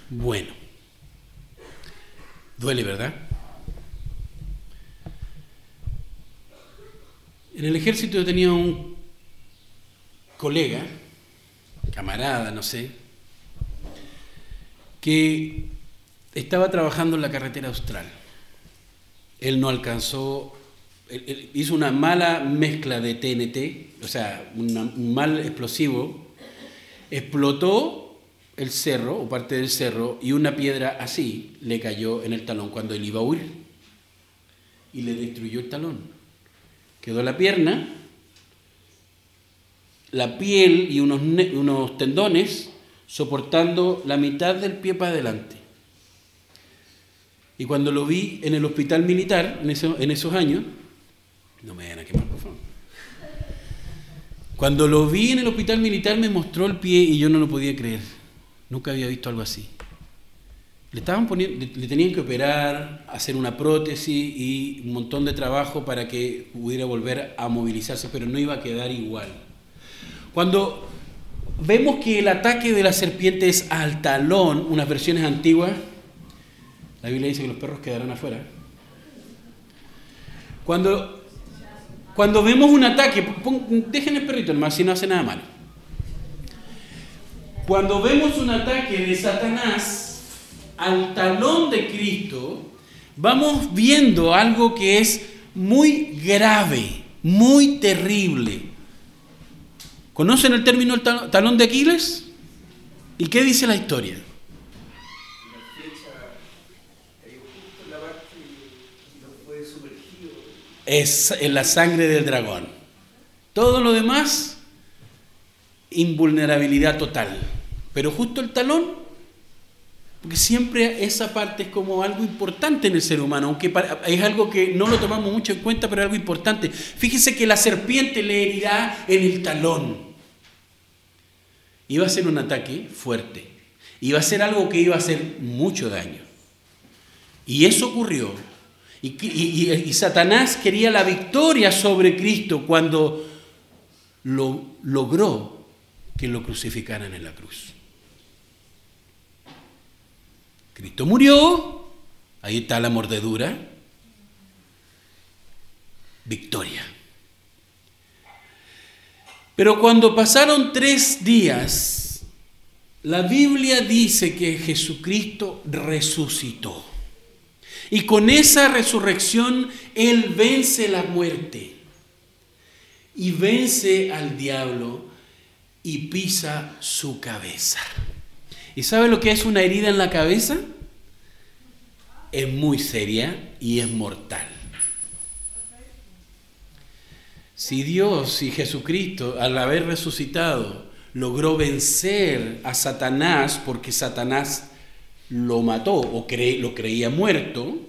Bueno, duele, ¿verdad? En el ejército yo tenía un colega, camarada, no sé, que estaba trabajando en la carretera austral. Él no alcanzó hizo una mala mezcla de TNT, o sea, un mal explosivo, explotó el cerro o parte del cerro y una piedra así le cayó en el talón cuando él iba a huir y le destruyó el talón. Quedó la pierna, la piel y unos, unos tendones soportando la mitad del pie para adelante. Y cuando lo vi en el hospital militar, en, en esos años, no me vayan a quemar, por favor. Cuando lo vi en el hospital militar me mostró el pie y yo no lo podía creer. Nunca había visto algo así. Le, estaban poniendo, le tenían que operar, hacer una prótesis y un montón de trabajo para que pudiera volver a movilizarse, pero no iba a quedar igual. Cuando vemos que el ataque de la serpiente es al talón, unas versiones antiguas, la Biblia dice que los perros quedarán afuera. Cuando cuando vemos un ataque, dejen el perrito nomás si no hace nada malo. Cuando vemos un ataque de Satanás al talón de Cristo, vamos viendo algo que es muy grave, muy terrible. ¿Conocen el término talón de Aquiles? ¿Y qué dice la historia? es en la sangre del dragón. Todo lo demás, invulnerabilidad total. Pero justo el talón porque siempre esa parte es como algo importante en el ser humano, aunque es algo que no lo tomamos mucho en cuenta, pero es algo importante. Fíjese que la serpiente le herirá en el talón. Iba a ser un ataque fuerte. Iba a ser algo que iba a hacer mucho daño. Y eso ocurrió. Y, Satanás quería la victoria sobre Cristo cuando lo, logró que lo crucificaran en la cruz. Cristo murió, ahí está la mordedura, victoria. Pero cuando pasaron tres días, la Biblia dice que Jesucristo resucitó. Y con esa resurrección Él vence la muerte y vence al diablo y pisa su cabeza. ¿Y sabe lo que es una herida en la cabeza? Es muy seria y es mortal. Si Dios y Jesucristo, al haber resucitado, logró vencer a Satanás porque Satanás lo mató o lo creía muerto,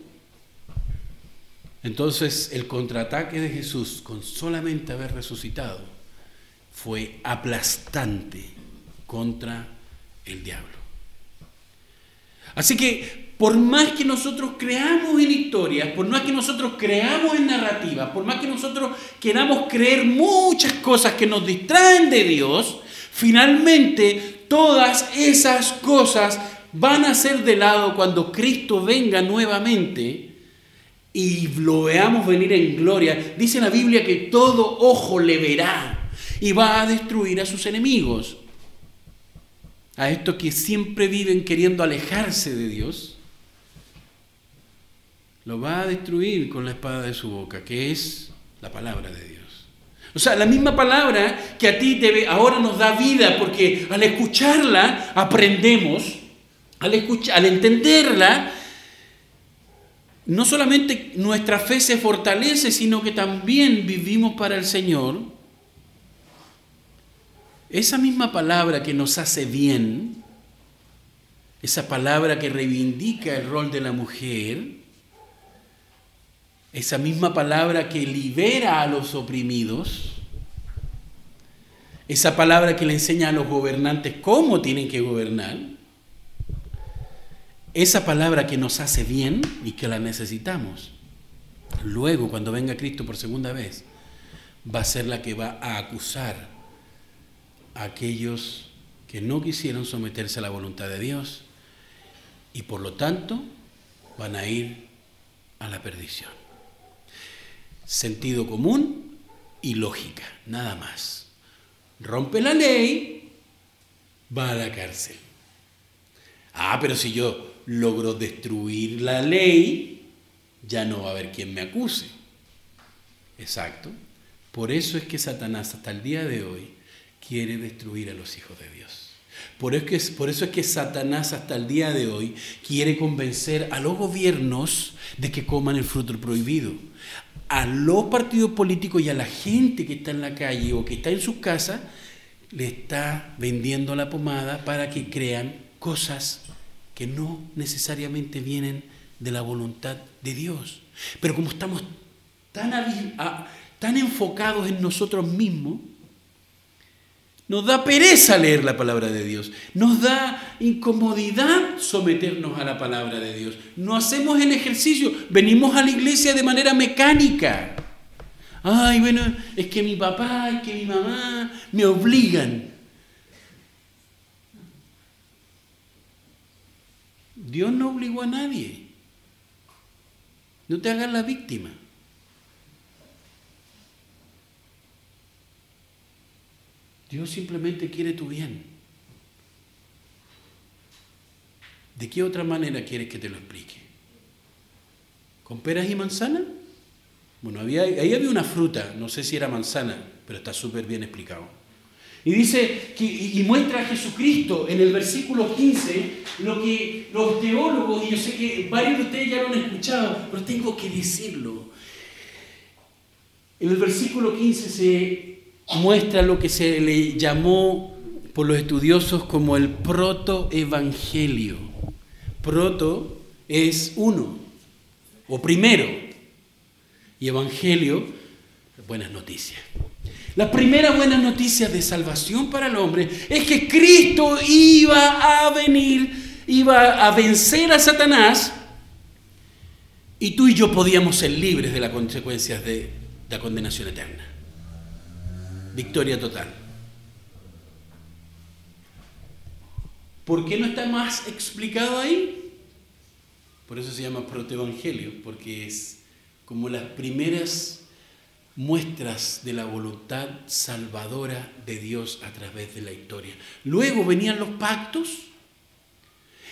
entonces el contraataque de Jesús con solamente haber resucitado fue aplastante contra el diablo. Así que por más que nosotros creamos en historias, por más que nosotros creamos en narrativas, por más que nosotros queramos creer muchas cosas que nos distraen de Dios, finalmente todas esas cosas van a ser de lado cuando Cristo venga nuevamente y lo veamos venir en gloria. Dice la Biblia que todo ojo le verá y va a destruir a sus enemigos a estos que siempre viven queriendo alejarse de Dios, lo va a destruir con la espada de su boca, que es la palabra de Dios. O sea, la misma palabra que a ti ahora nos da vida, porque al escucharla aprendemos, al, al entenderla, no solamente nuestra fe se fortalece, sino que también vivimos para el Señor esa misma palabra que nos hace bien, esa palabra que reivindica el rol de la mujer, esa misma palabra que libera a los oprimidos, esa palabra que le enseña a los gobernantes cómo tienen que gobernar, esa palabra que nos hace bien y que la necesitamos, luego cuando venga Cristo por segunda vez, va a ser la que va a acusar aquellos que no quisieron someterse a la voluntad de Dios y por lo tanto van a ir a la perdición. Sentido común y lógica, nada más. Rompe la ley, va a la cárcel. Ah, pero si yo logro destruir la ley, ya no va a haber quien me acuse. Exacto. Por eso es que Satanás hasta el día de hoy quiere destruir a los hijos de Dios. Por eso, es que, Satanás hasta el día de hoy quiere convencer a los gobiernos de que coman el fruto prohibido. A los partidos políticos y a la gente que está en la calle o que está en su casa, le está vendiendo la pomada para que crean cosas que no necesariamente vienen de la voluntad de Dios. Pero como estamos tan, tan enfocados en nosotros mismos, nos da pereza leer la palabra de Dios. Nos da incomodidad someternos a la palabra de Dios. No hacemos el ejercicio. Venimos a la iglesia de manera mecánica. Ay, bueno, es que mi papá, es que mi mamá me obligan. Dios no obligó a nadie. No te hagas la víctima. Dios simplemente quiere tu bien. ¿De qué otra manera quieres que te lo explique? ¿Con peras y manzanas? Bueno, había, ahí había una fruta, no sé si era manzana, pero está súper bien explicado. Y dice, que, y muestra a Jesucristo en el versículo 15 lo que los teólogos, y yo sé que varios de ustedes ya lo han escuchado, pero tengo que decirlo. En el versículo 15 se muestra lo que se le llamó por los estudiosos como el protoevangelio. Proto es uno, o primero, y evangelio, buenas noticias. La primera buena noticia de salvación para el hombre es que Cristo iba a venir, iba a vencer a Satanás y tú y yo podíamos ser libres de las consecuencias de la condenación eterna. Victoria total. ¿Por qué no está más explicado ahí? Por eso se llama protoevangelio, porque es como las primeras muestras de la voluntad salvadora de Dios a través de la historia. Luego venían los pactos,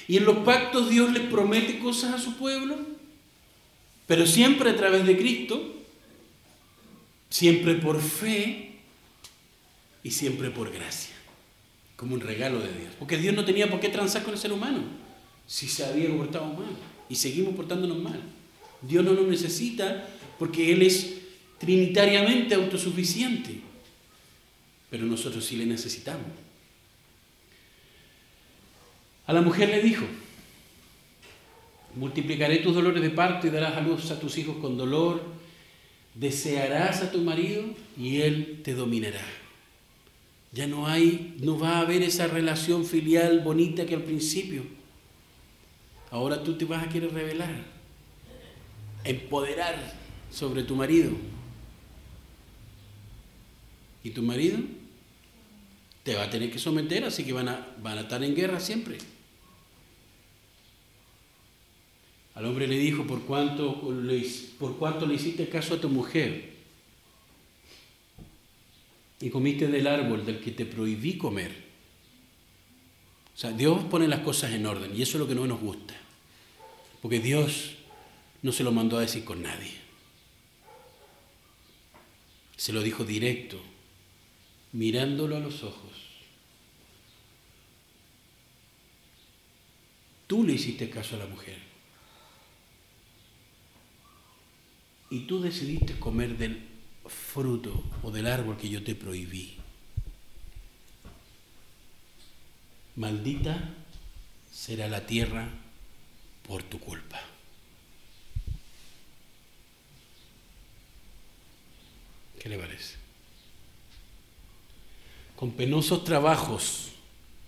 y en los pactos Dios le promete cosas a su pueblo, pero siempre a través de Cristo, siempre por fe y siempre por gracia, como un regalo de Dios. Porque Dios no tenía por qué transar con el ser humano si se había portado mal y seguimos portándonos mal. Dios no nos necesita porque Él es trinitariamente autosuficiente, pero nosotros sí le necesitamos. A la mujer le dijo, multiplicaré tus dolores de parto y darás a luz a tus hijos con dolor, desearás a tu marido y él te dominará. Ya no hay, no va a haber esa relación filial bonita que al principio. Ahora tú te vas a querer revelar, empoderar sobre tu marido. Y tu marido te va a tener que someter, así que van a, van a estar en guerra siempre. Al hombre le dijo, ¿por cuánto por cuánto le hiciste caso a tu mujer? Y comiste del árbol del que te prohibí comer. O sea, Dios pone las cosas en orden y eso es lo que no nos gusta. Porque Dios no se lo mandó a decir con nadie. Se lo dijo directo, mirándolo a los ojos. Tú le hiciste caso a la mujer. y tú decidiste comer del fruto o del árbol que yo te prohibí. Maldita será la tierra por tu culpa. ¿Qué le parece? Con penosos trabajos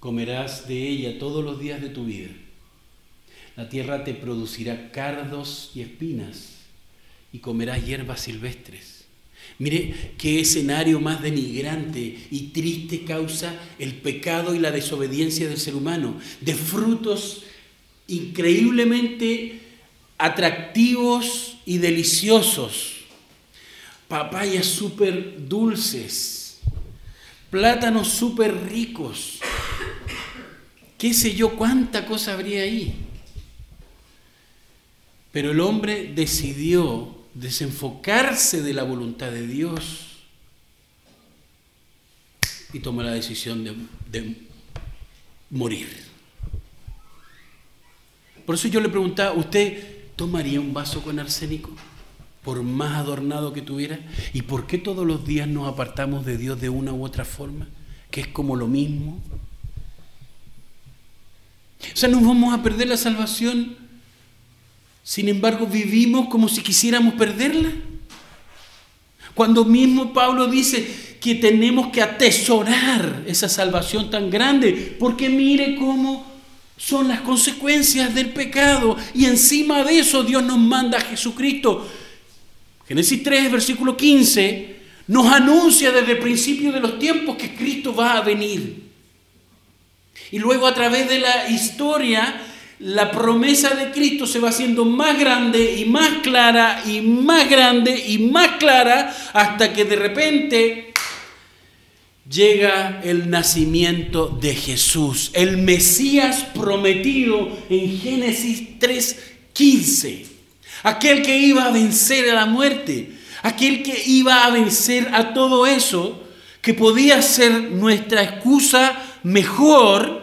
comerás de ella todos los días de tu vida. La tierra te producirá cardos y espinas y comerás hierbas silvestres. Mire qué escenario más denigrante y triste causa el pecado y la desobediencia del ser humano, de frutos increíblemente atractivos y deliciosos, papayas súper dulces, plátanos súper ricos, qué sé yo, cuánta cosa habría ahí. Pero el hombre decidió desenfocarse de la voluntad de Dios y toma la decisión de, morir. Por eso yo le preguntaba, ¿usted tomaría un vaso con arsénico? Por más adornado que tuviera. ¿Y por qué todos los días nos apartamos de Dios de una u otra forma? Que es como lo mismo. O sea, nos vamos a perder la salvación sin embargo, vivimos como si quisiéramos perderla. Cuando mismo Pablo dice que tenemos que atesorar esa salvación tan grande, porque mire cómo son las consecuencias del pecado y encima de eso Dios nos manda a Jesucristo. Génesis 3, versículo 15, nos anuncia desde el principio de los tiempos que Cristo va a venir. Y luego a través de la historia la promesa de Cristo se va haciendo más grande y más clara y más grande y más clara hasta que de repente llega el nacimiento de Jesús, el Mesías prometido en Génesis 3:15, aquel que iba a vencer a la muerte, aquel que iba a vencer a todo eso que podía ser nuestra excusa mejor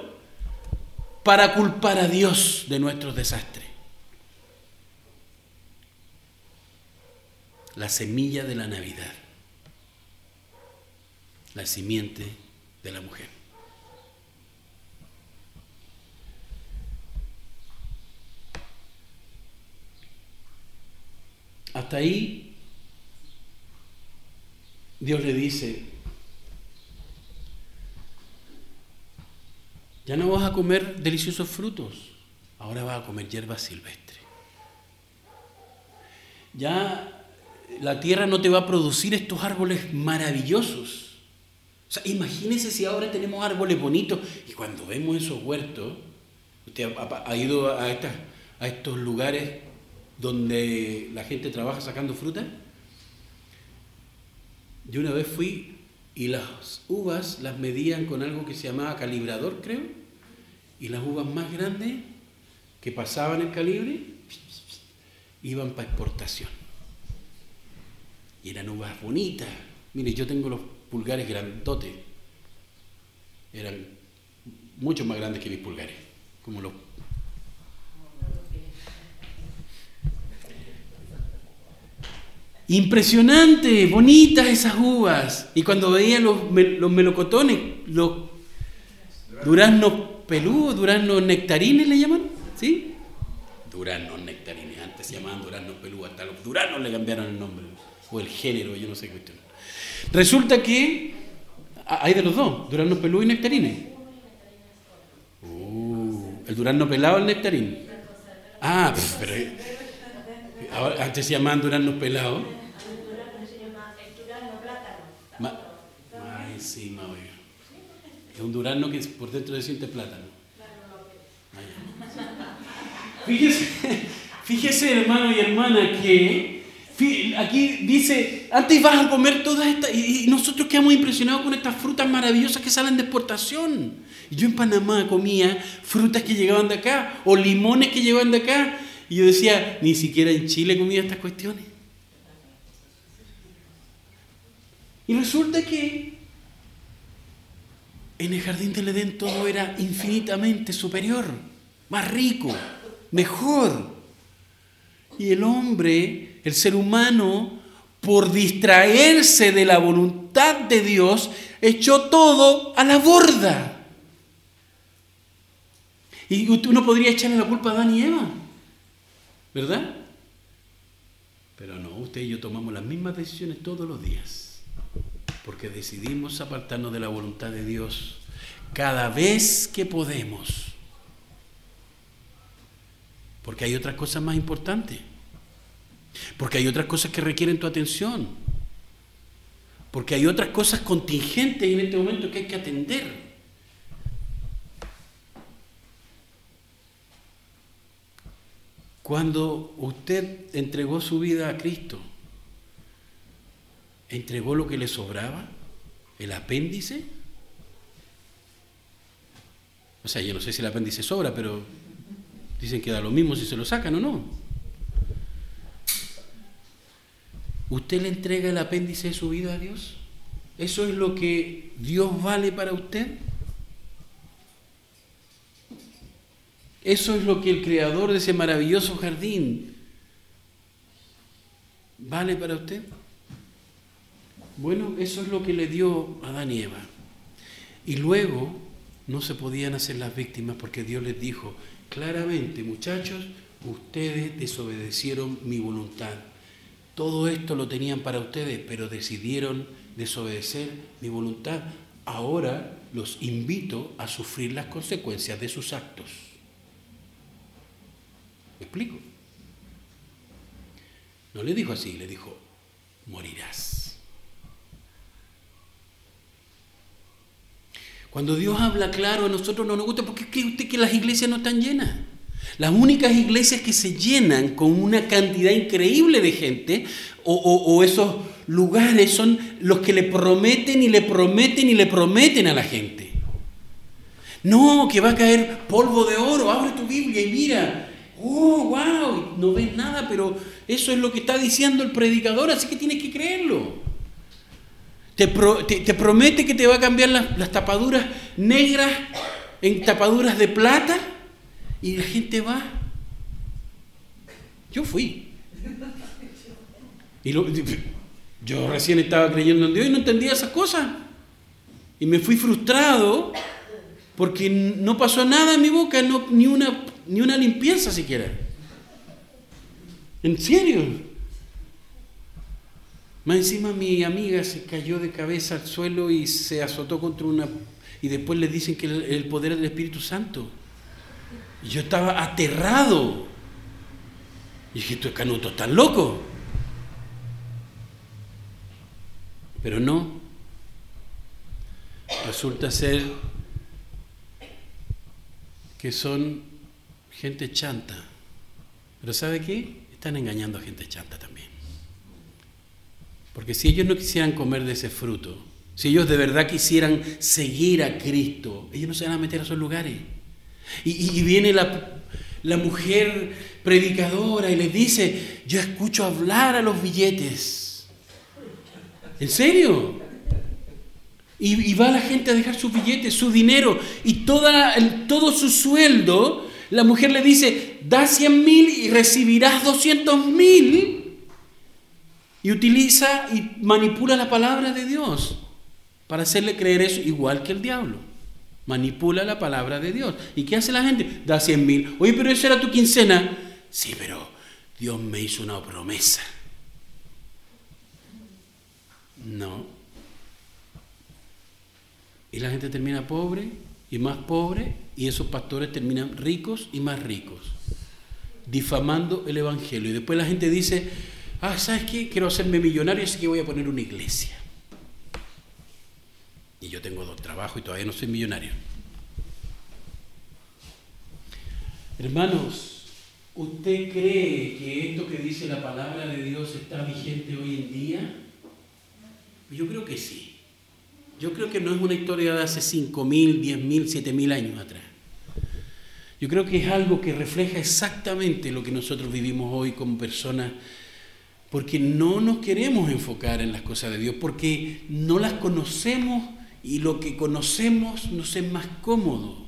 para culpar a Dios de nuestros desastres. La semilla de la Navidad, la simiente de la mujer. Hasta ahí Dios le dice, ya no vas a comer deliciosos frutos, ahora vas a comer hierba silvestre. Ya la tierra no te va a producir estos árboles maravillosos. O sea, si ahora tenemos árboles bonitos y cuando vemos esos huertos, usted ha, ido a, a estos lugares donde la gente trabaja sacando fruta. Yo una vez fui y las uvas las medían con algo que se llamaba calibrador, creo, y las uvas más grandes que pasaban el calibre iban para exportación. Y eran uvas bonitas. Mire, yo tengo los pulgares grandotes. Eran mucho más grandes que mis pulgares, como los Impresionante, bonitas esas uvas. Y cuando veía los, melocotones, los duraznos peludos, duraznos nectarines le llaman, ¿sí? Duraznos nectarines, antes se llamaban duraznos peludos, hasta los duraznos le cambiaron el nombre, o el género, yo no sé qué cuestión. Resulta que hay de los dos, duraznos peludos y nectarines. Uh, el durazno pelado, el nectarín. Ah, pero antes se llamaban duranos pelados. Ma, ay, sí, oiga. Es un durano que por dentro se siente plátano. Fíjese, fíjese, hermano y hermana, que aquí dice, antes vas a comer todas estas, y nosotros quedamos impresionados con estas frutas maravillosas que salen de exportación. Yo en Panamá comía frutas que llegaban de acá, o limones que llegaban de acá, y yo decía, ni siquiera en Chile comía estas cuestiones. Y resulta que en el jardín del Edén todo era infinitamente superior, más rico, mejor. Y el hombre, el ser humano, por distraerse de la voluntad de Dios, echó todo a la borda. Y uno podría echarle la culpa a Adán y Eva. ¿Verdad? Pero no, usted y yo tomamos las mismas decisiones todos los días, porque decidimos apartarnos de la voluntad de Dios cada vez que podemos. Porque hay otras cosas más importantes. Porque hay otras cosas que requieren tu atención. Porque hay otras cosas contingentes en este momento que hay que atender. Cuando usted entregó su vida a Cristo, ¿entregó lo que le sobraba? ¿El apéndice? O sea, yo no sé si el apéndice sobra, pero dicen que da lo mismo si se lo sacan o no. ¿Usted le entrega el apéndice de su vida a Dios? ¿Eso es lo que Dios vale para usted? Eso es lo que el creador de ese maravilloso jardín vale para usted. Bueno, eso es lo que le dio a Adán y Eva. Y luego no se podían hacer las víctimas porque Dios les dijo claramente, muchachos, ustedes desobedecieron mi voluntad. Todo esto lo tenían para ustedes, pero decidieron desobedecer mi voluntad. Ahora los invito a sufrir las consecuencias de sus actos. ¿Me explico? No le dijo así, le dijo, morirás. Cuando Dios habla claro, a nosotros no nos gusta porque es usted que las iglesias no están llenas. Las únicas iglesias que se llenan con una cantidad increíble de gente o, esos lugares son los que le prometen y le prometen y le prometen a la gente. No, que va a caer polvo de oro, abre tu Biblia y mira, oh, wow, no ves nada, pero eso es lo que está diciendo el predicador, así que tienes que creerlo. Te, promete que te va a cambiar las, tapaduras negras en tapaduras de plata y la gente va. Yo fui. Y yo recién estaba creyendo en Dios y no entendía esas cosas. Y me fui frustrado porque no pasó nada en mi boca, no, ni una ni una limpieza siquiera. ¿En serio? Más encima mi amiga se cayó de cabeza al suelo y se azotó contra una... Y después le dicen que el, poder del Espíritu Santo. Y yo estaba aterrado. Y dije, tú Canuto, ¿estás loco? Pero no. Resulta ser que son gente chanta. Pero ¿sabe qué? Están engañando a gente chanta también. Porque si ellos no quisieran comer de ese fruto, si ellos de verdad quisieran seguir a Cristo, ellos no se van a meter a esos lugares. Y, viene la, mujer predicadora y les dice, yo escucho hablar a los billetes. ¿En serio? Y, va la gente a dejar sus billetes, su dinero y toda, todo su sueldo. La mujer le dice, da 100 mil y recibirás 200 mil. Y utiliza y manipula la palabra de Dios para hacerle creer eso igual que el diablo. Manipula la palabra de Dios. ¿Y qué hace la gente? Da 100 mil. Oye, pero eso era tu quincena. Sí, pero Dios me hizo una promesa. No. Y la gente termina pobre y más pobre y esos pastores terminan ricos y más ricos, difamando el Evangelio. Y después la gente dice, ah, ¿sabes qué? Quiero hacerme millonario, así que voy a poner una iglesia. Y yo tengo dos trabajos y todavía no soy millonario. Hermanos, ¿usted cree que esto que dice la palabra de Dios está vigente hoy en día? Yo creo que sí. Yo creo que no es una historia de hace 5.000, 10.000, 7.000 años atrás. Yo creo que es algo que refleja exactamente lo que nosotros vivimos hoy como personas, porque no nos queremos enfocar en las cosas de Dios, porque no las conocemos y lo que conocemos nos es más cómodo.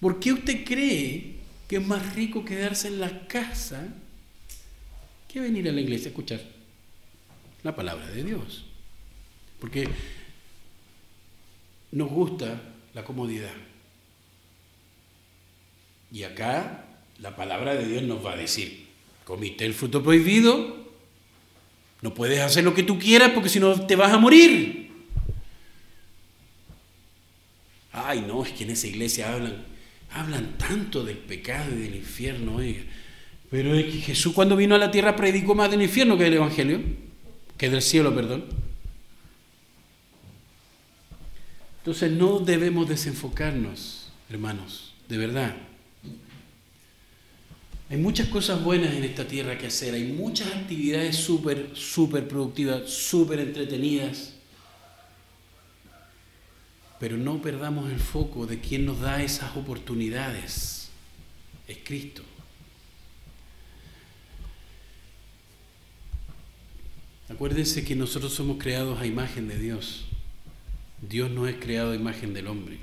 ¿Por qué usted cree que es más rico quedarse en la casa que venir a la iglesia a escuchar la palabra de Dios? Porque nos gusta la comodidad. Y acá la palabra de Dios nos va a decir, comiste el fruto prohibido, no puedes hacer lo que tú quieras porque si no te vas a morir. Ay, no, es que en esa iglesia hablan, hablan tanto del pecado y del infierno, oiga. Pero es que Jesús cuando vino a la tierra predicó más del infierno que del Evangelio, que del cielo, perdón. Entonces no debemos desenfocarnos, hermanos, de verdad. Hay muchas cosas buenas en esta tierra que hacer, hay muchas actividades súper, súper productivas, súper entretenidas. Pero no perdamos el foco de quien nos da esas oportunidades. Es Cristo. Acuérdense que nosotros somos creados a imagen de Dios. Dios no es creado a imagen del hombre.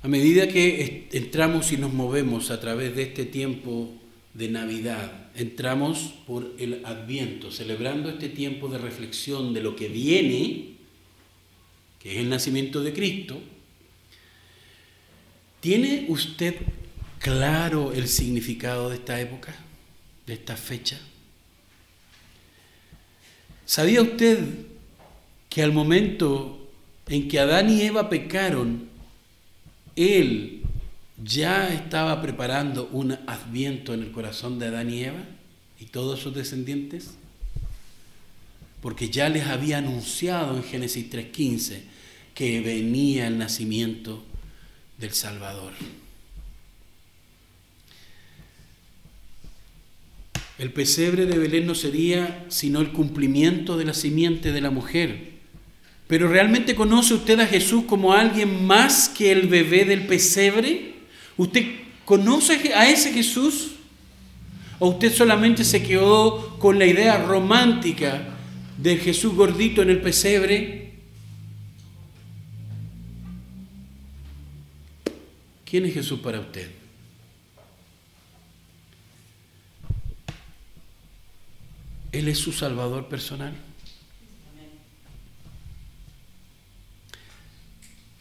A medida que entramos y nos movemos a través de este tiempo de Navidad, entramos por el Adviento, celebrando este tiempo de reflexión de lo que viene, que es el nacimiento de Cristo. ¿Tiene usted claro el significado de esta época, de esta fecha? ¿Sabía usted que al momento en que Adán y Eva pecaron, Él ya estaba preparando un adviento en el corazón de Adán y Eva y todos sus descendientes? Porque ya les había anunciado en Génesis 3.15 que venía el nacimiento del Salvador. El pesebre de Belén no sería sino el cumplimiento de la simiente de la mujer pero ¿realmente conoce usted a Jesús como alguien más que el bebé del pesebre? ¿Usted conoce a ese Jesús? ¿O usted solamente se quedó con la idea romántica de Jesús gordito en el pesebre? ¿Quién es Jesús para usted? Él es su Salvador personal.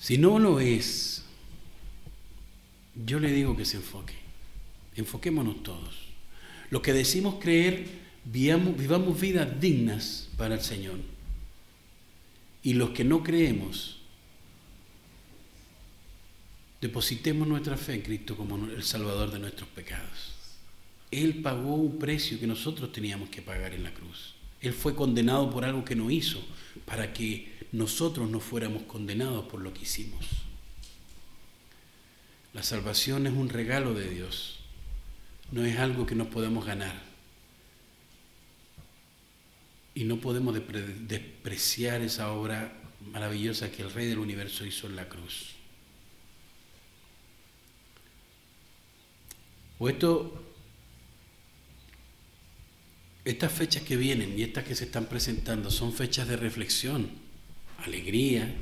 Si no lo es, yo le digo que se enfoque. Enfoquémonos todos. Los que decimos creer, vivamos, vivamos vidas dignas para el Señor. Y los que no creemos, depositemos nuestra fe en Cristo como el Salvador de nuestros pecados. Él pagó un precio que nosotros teníamos que pagar en la cruz. Él fue condenado por algo que no hizo, para que nosotros no fuéramos condenados por lo que hicimos. La salvación es un regalo de Dios, no es algo que nos podemos ganar. Y no podemos despreciar esa obra maravillosa que el Rey del Universo hizo en la cruz. O esto estas fechas que vienen y estas que se están presentando son fechas de reflexión, alegría,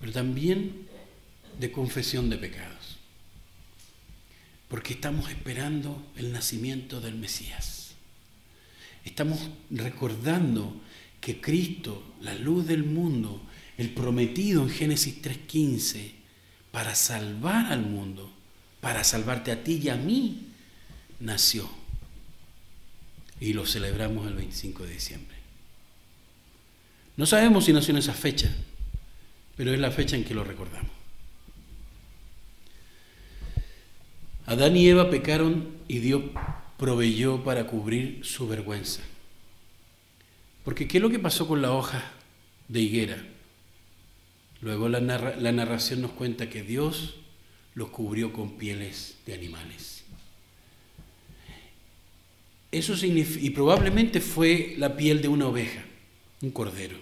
pero también de confesión de pecados. Porque estamos esperando el nacimiento del Mesías. Estamos recordando que Cristo, la luz del mundo, el prometido en Génesis 3.15, para salvar al mundo, para salvarte a ti y a mí, nació y lo celebramos el 25 de diciembre. No sabemos si nació en esa fecha, pero es la fecha en que lo recordamos. Adán y Eva pecaron y Dios proveyó para cubrir su vergüenza. Porque ¿qué es lo que pasó con la hoja de higuera? Luego la, la narración nos cuenta que Dios los cubrió con pieles de animales. Eso y probablemente fue la piel de una oveja, un cordero,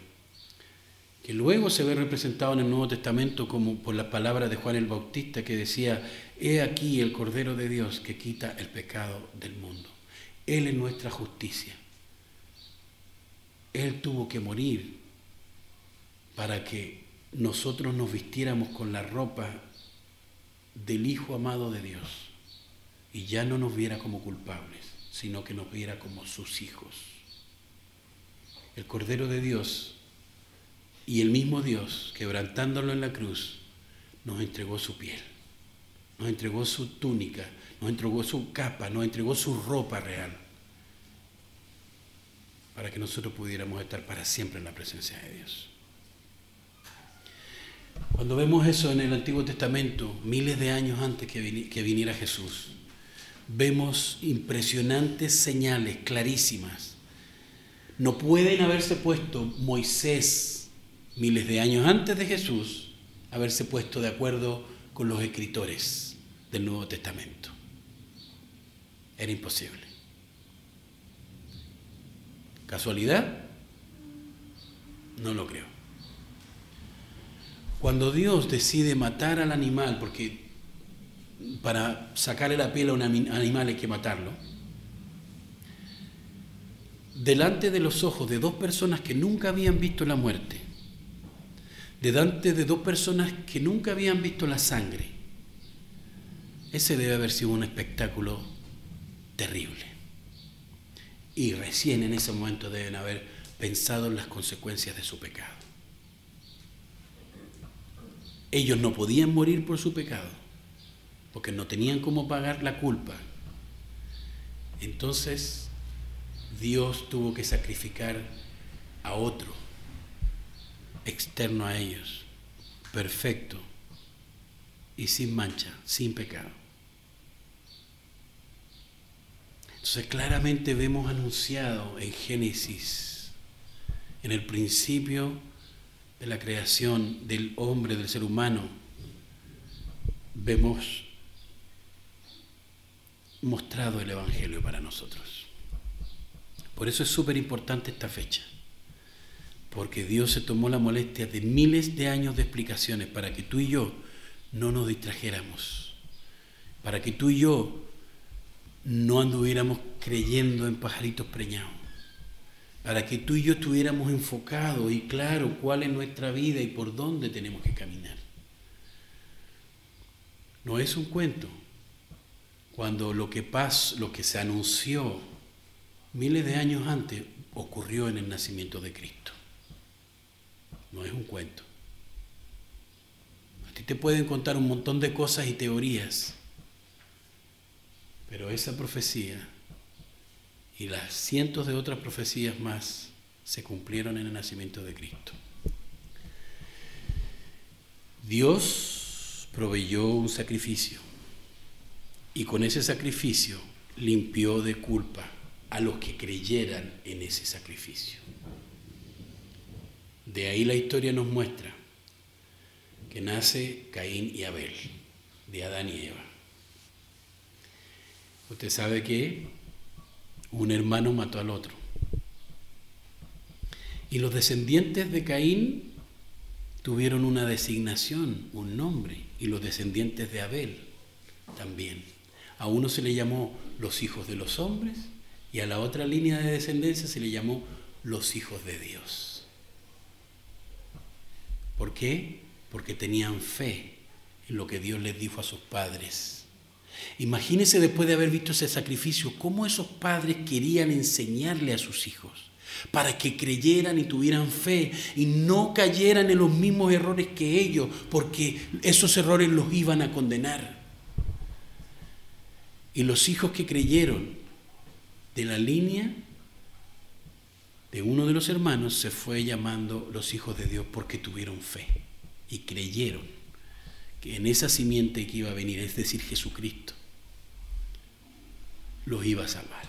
que luego se ve representado en el Nuevo Testamento como por las palabras de Juan el Bautista que decía, he aquí el Cordero de Dios que quita el pecado del mundo. Él es nuestra justicia. Él tuvo que morir para que nosotros nos vistiéramos con la ropa del Hijo amado de Dios y ya no nos viera como culpables sino que nos viera como sus hijos. El Cordero de Dios y el mismo Dios, quebrantándolo en la cruz, nos entregó su piel, nos entregó su túnica, nos entregó su capa, nos entregó su ropa real, para que nosotros pudiéramos estar para siempre en la presencia de Dios. Cuando vemos eso en el Antiguo Testamento, miles de años antes que viniera Jesús, vemos impresionantes señales clarísimas. No pueden haberse puesto Moisés miles de años antes de Jesús, haberse puesto de acuerdo con los escritores del Nuevo Testamento. Era imposible. ¿Casualidad? No lo creo. Cuando Dios decide matar al animal, porque para sacarle la piel a un animal hay que matarlo. Delante de los ojos de dos personas que nunca habían visto la muerte, delante de dos personas que nunca habían visto la sangre, ese debe haber sido un espectáculo terrible. Y recién en ese momento deben haber pensado en las consecuencias de su pecado. Ellos no podían morir por su pecado porque no tenían cómo pagar la culpa. Entonces Dios tuvo que sacrificar a otro, externo a ellos, perfecto y sin mancha, sin pecado. Entonces claramente vemos anunciado en Génesis, en el principio de la creación del hombre, del ser humano, vemos mostrado el Evangelio para nosotros. Por eso es súper importante esta fecha, porque Dios se tomó la molestia de miles de años de explicaciones para que tú y yo no nos distrajéramos, para que tú y yo no anduviéramos creyendo en pajaritos preñados, para que tú y yo estuviéramos enfocados y claro cuál es nuestra vida y por dónde tenemos que caminar. No es un cuento, cuando lo que pasó, lo que se anunció miles de años antes ocurrió en el nacimiento de Cristo. No es un cuento. A ti te pueden contar un montón de cosas y teorías, pero esa profecía y las cientos de otras profecías más se cumplieron en el nacimiento de Cristo. Dios proveyó un sacrificio y con ese sacrificio limpió de culpa a los que creyeran en ese sacrificio. De ahí la historia nos muestra que nace Caín y Abel, de Adán y Eva. Usted sabe que un hermano mató al otro. Y los descendientes de Caín tuvieron una designación, un nombre, y los descendientes de Abel también. A uno se le llamó los hijos de los hombres y a la otra línea de descendencia se le llamó los hijos de Dios. ¿Por qué? Porque tenían fe en lo que Dios les dijo a sus padres. Imagínese después de haber visto ese sacrificio, cómo esos padres querían enseñarle a sus hijos para que creyeran y tuvieran fe y no cayeran en los mismos errores que ellos, porque esos errores los iban a condenar. Y los hijos que creyeron de la línea de uno de los hermanos se fue llamando los hijos de Dios porque tuvieron fe y creyeron que en esa simiente que iba a venir, es decir, Jesucristo, los iba a salvar.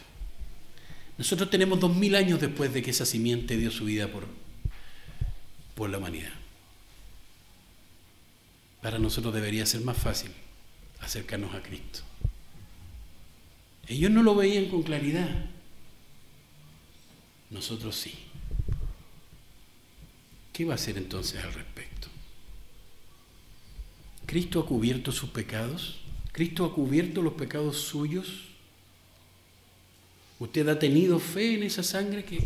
Nosotros tenemos dos mil años después de que esa simiente dio su vida por, por la humanidad. Para nosotros debería ser más fácil acercarnos a Cristo. Ellos no lo veían con claridad. Nosotros sí. ¿Qué va a hacer entonces al respecto? ¿Cristo ha cubierto sus pecados? ¿Cristo ha cubierto los pecados suyos? ¿Usted ha tenido fe en esa sangre que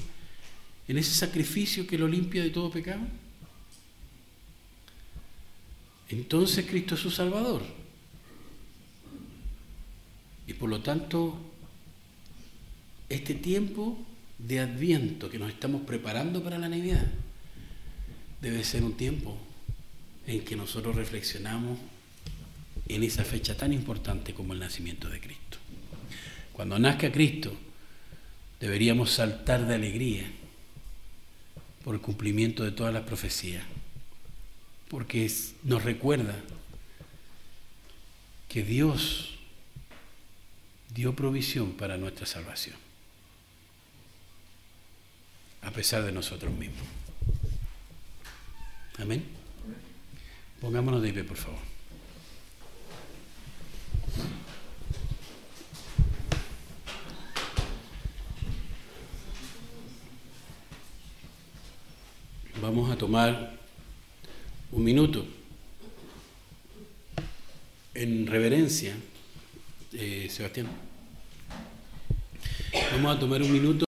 en ese sacrificio que lo limpia de todo pecado? Entonces Cristo es su Salvador. Y por lo tanto, este tiempo de adviento que nos estamos preparando para la Navidad debe ser un tiempo en que nosotros reflexionamos en esa fecha tan importante como el nacimiento de Cristo. Cuando nazca Cristo, deberíamos saltar de alegría por el cumplimiento de todas las profecías, porque nos recuerda que Dios dio provisión para nuestra salvación, a pesar de nosotros mismos. Amén. Pongámonos de pie, por favor. Vamos a tomar un minuto en reverencia, eh, Sebastián. Vamos a tomar un minuto.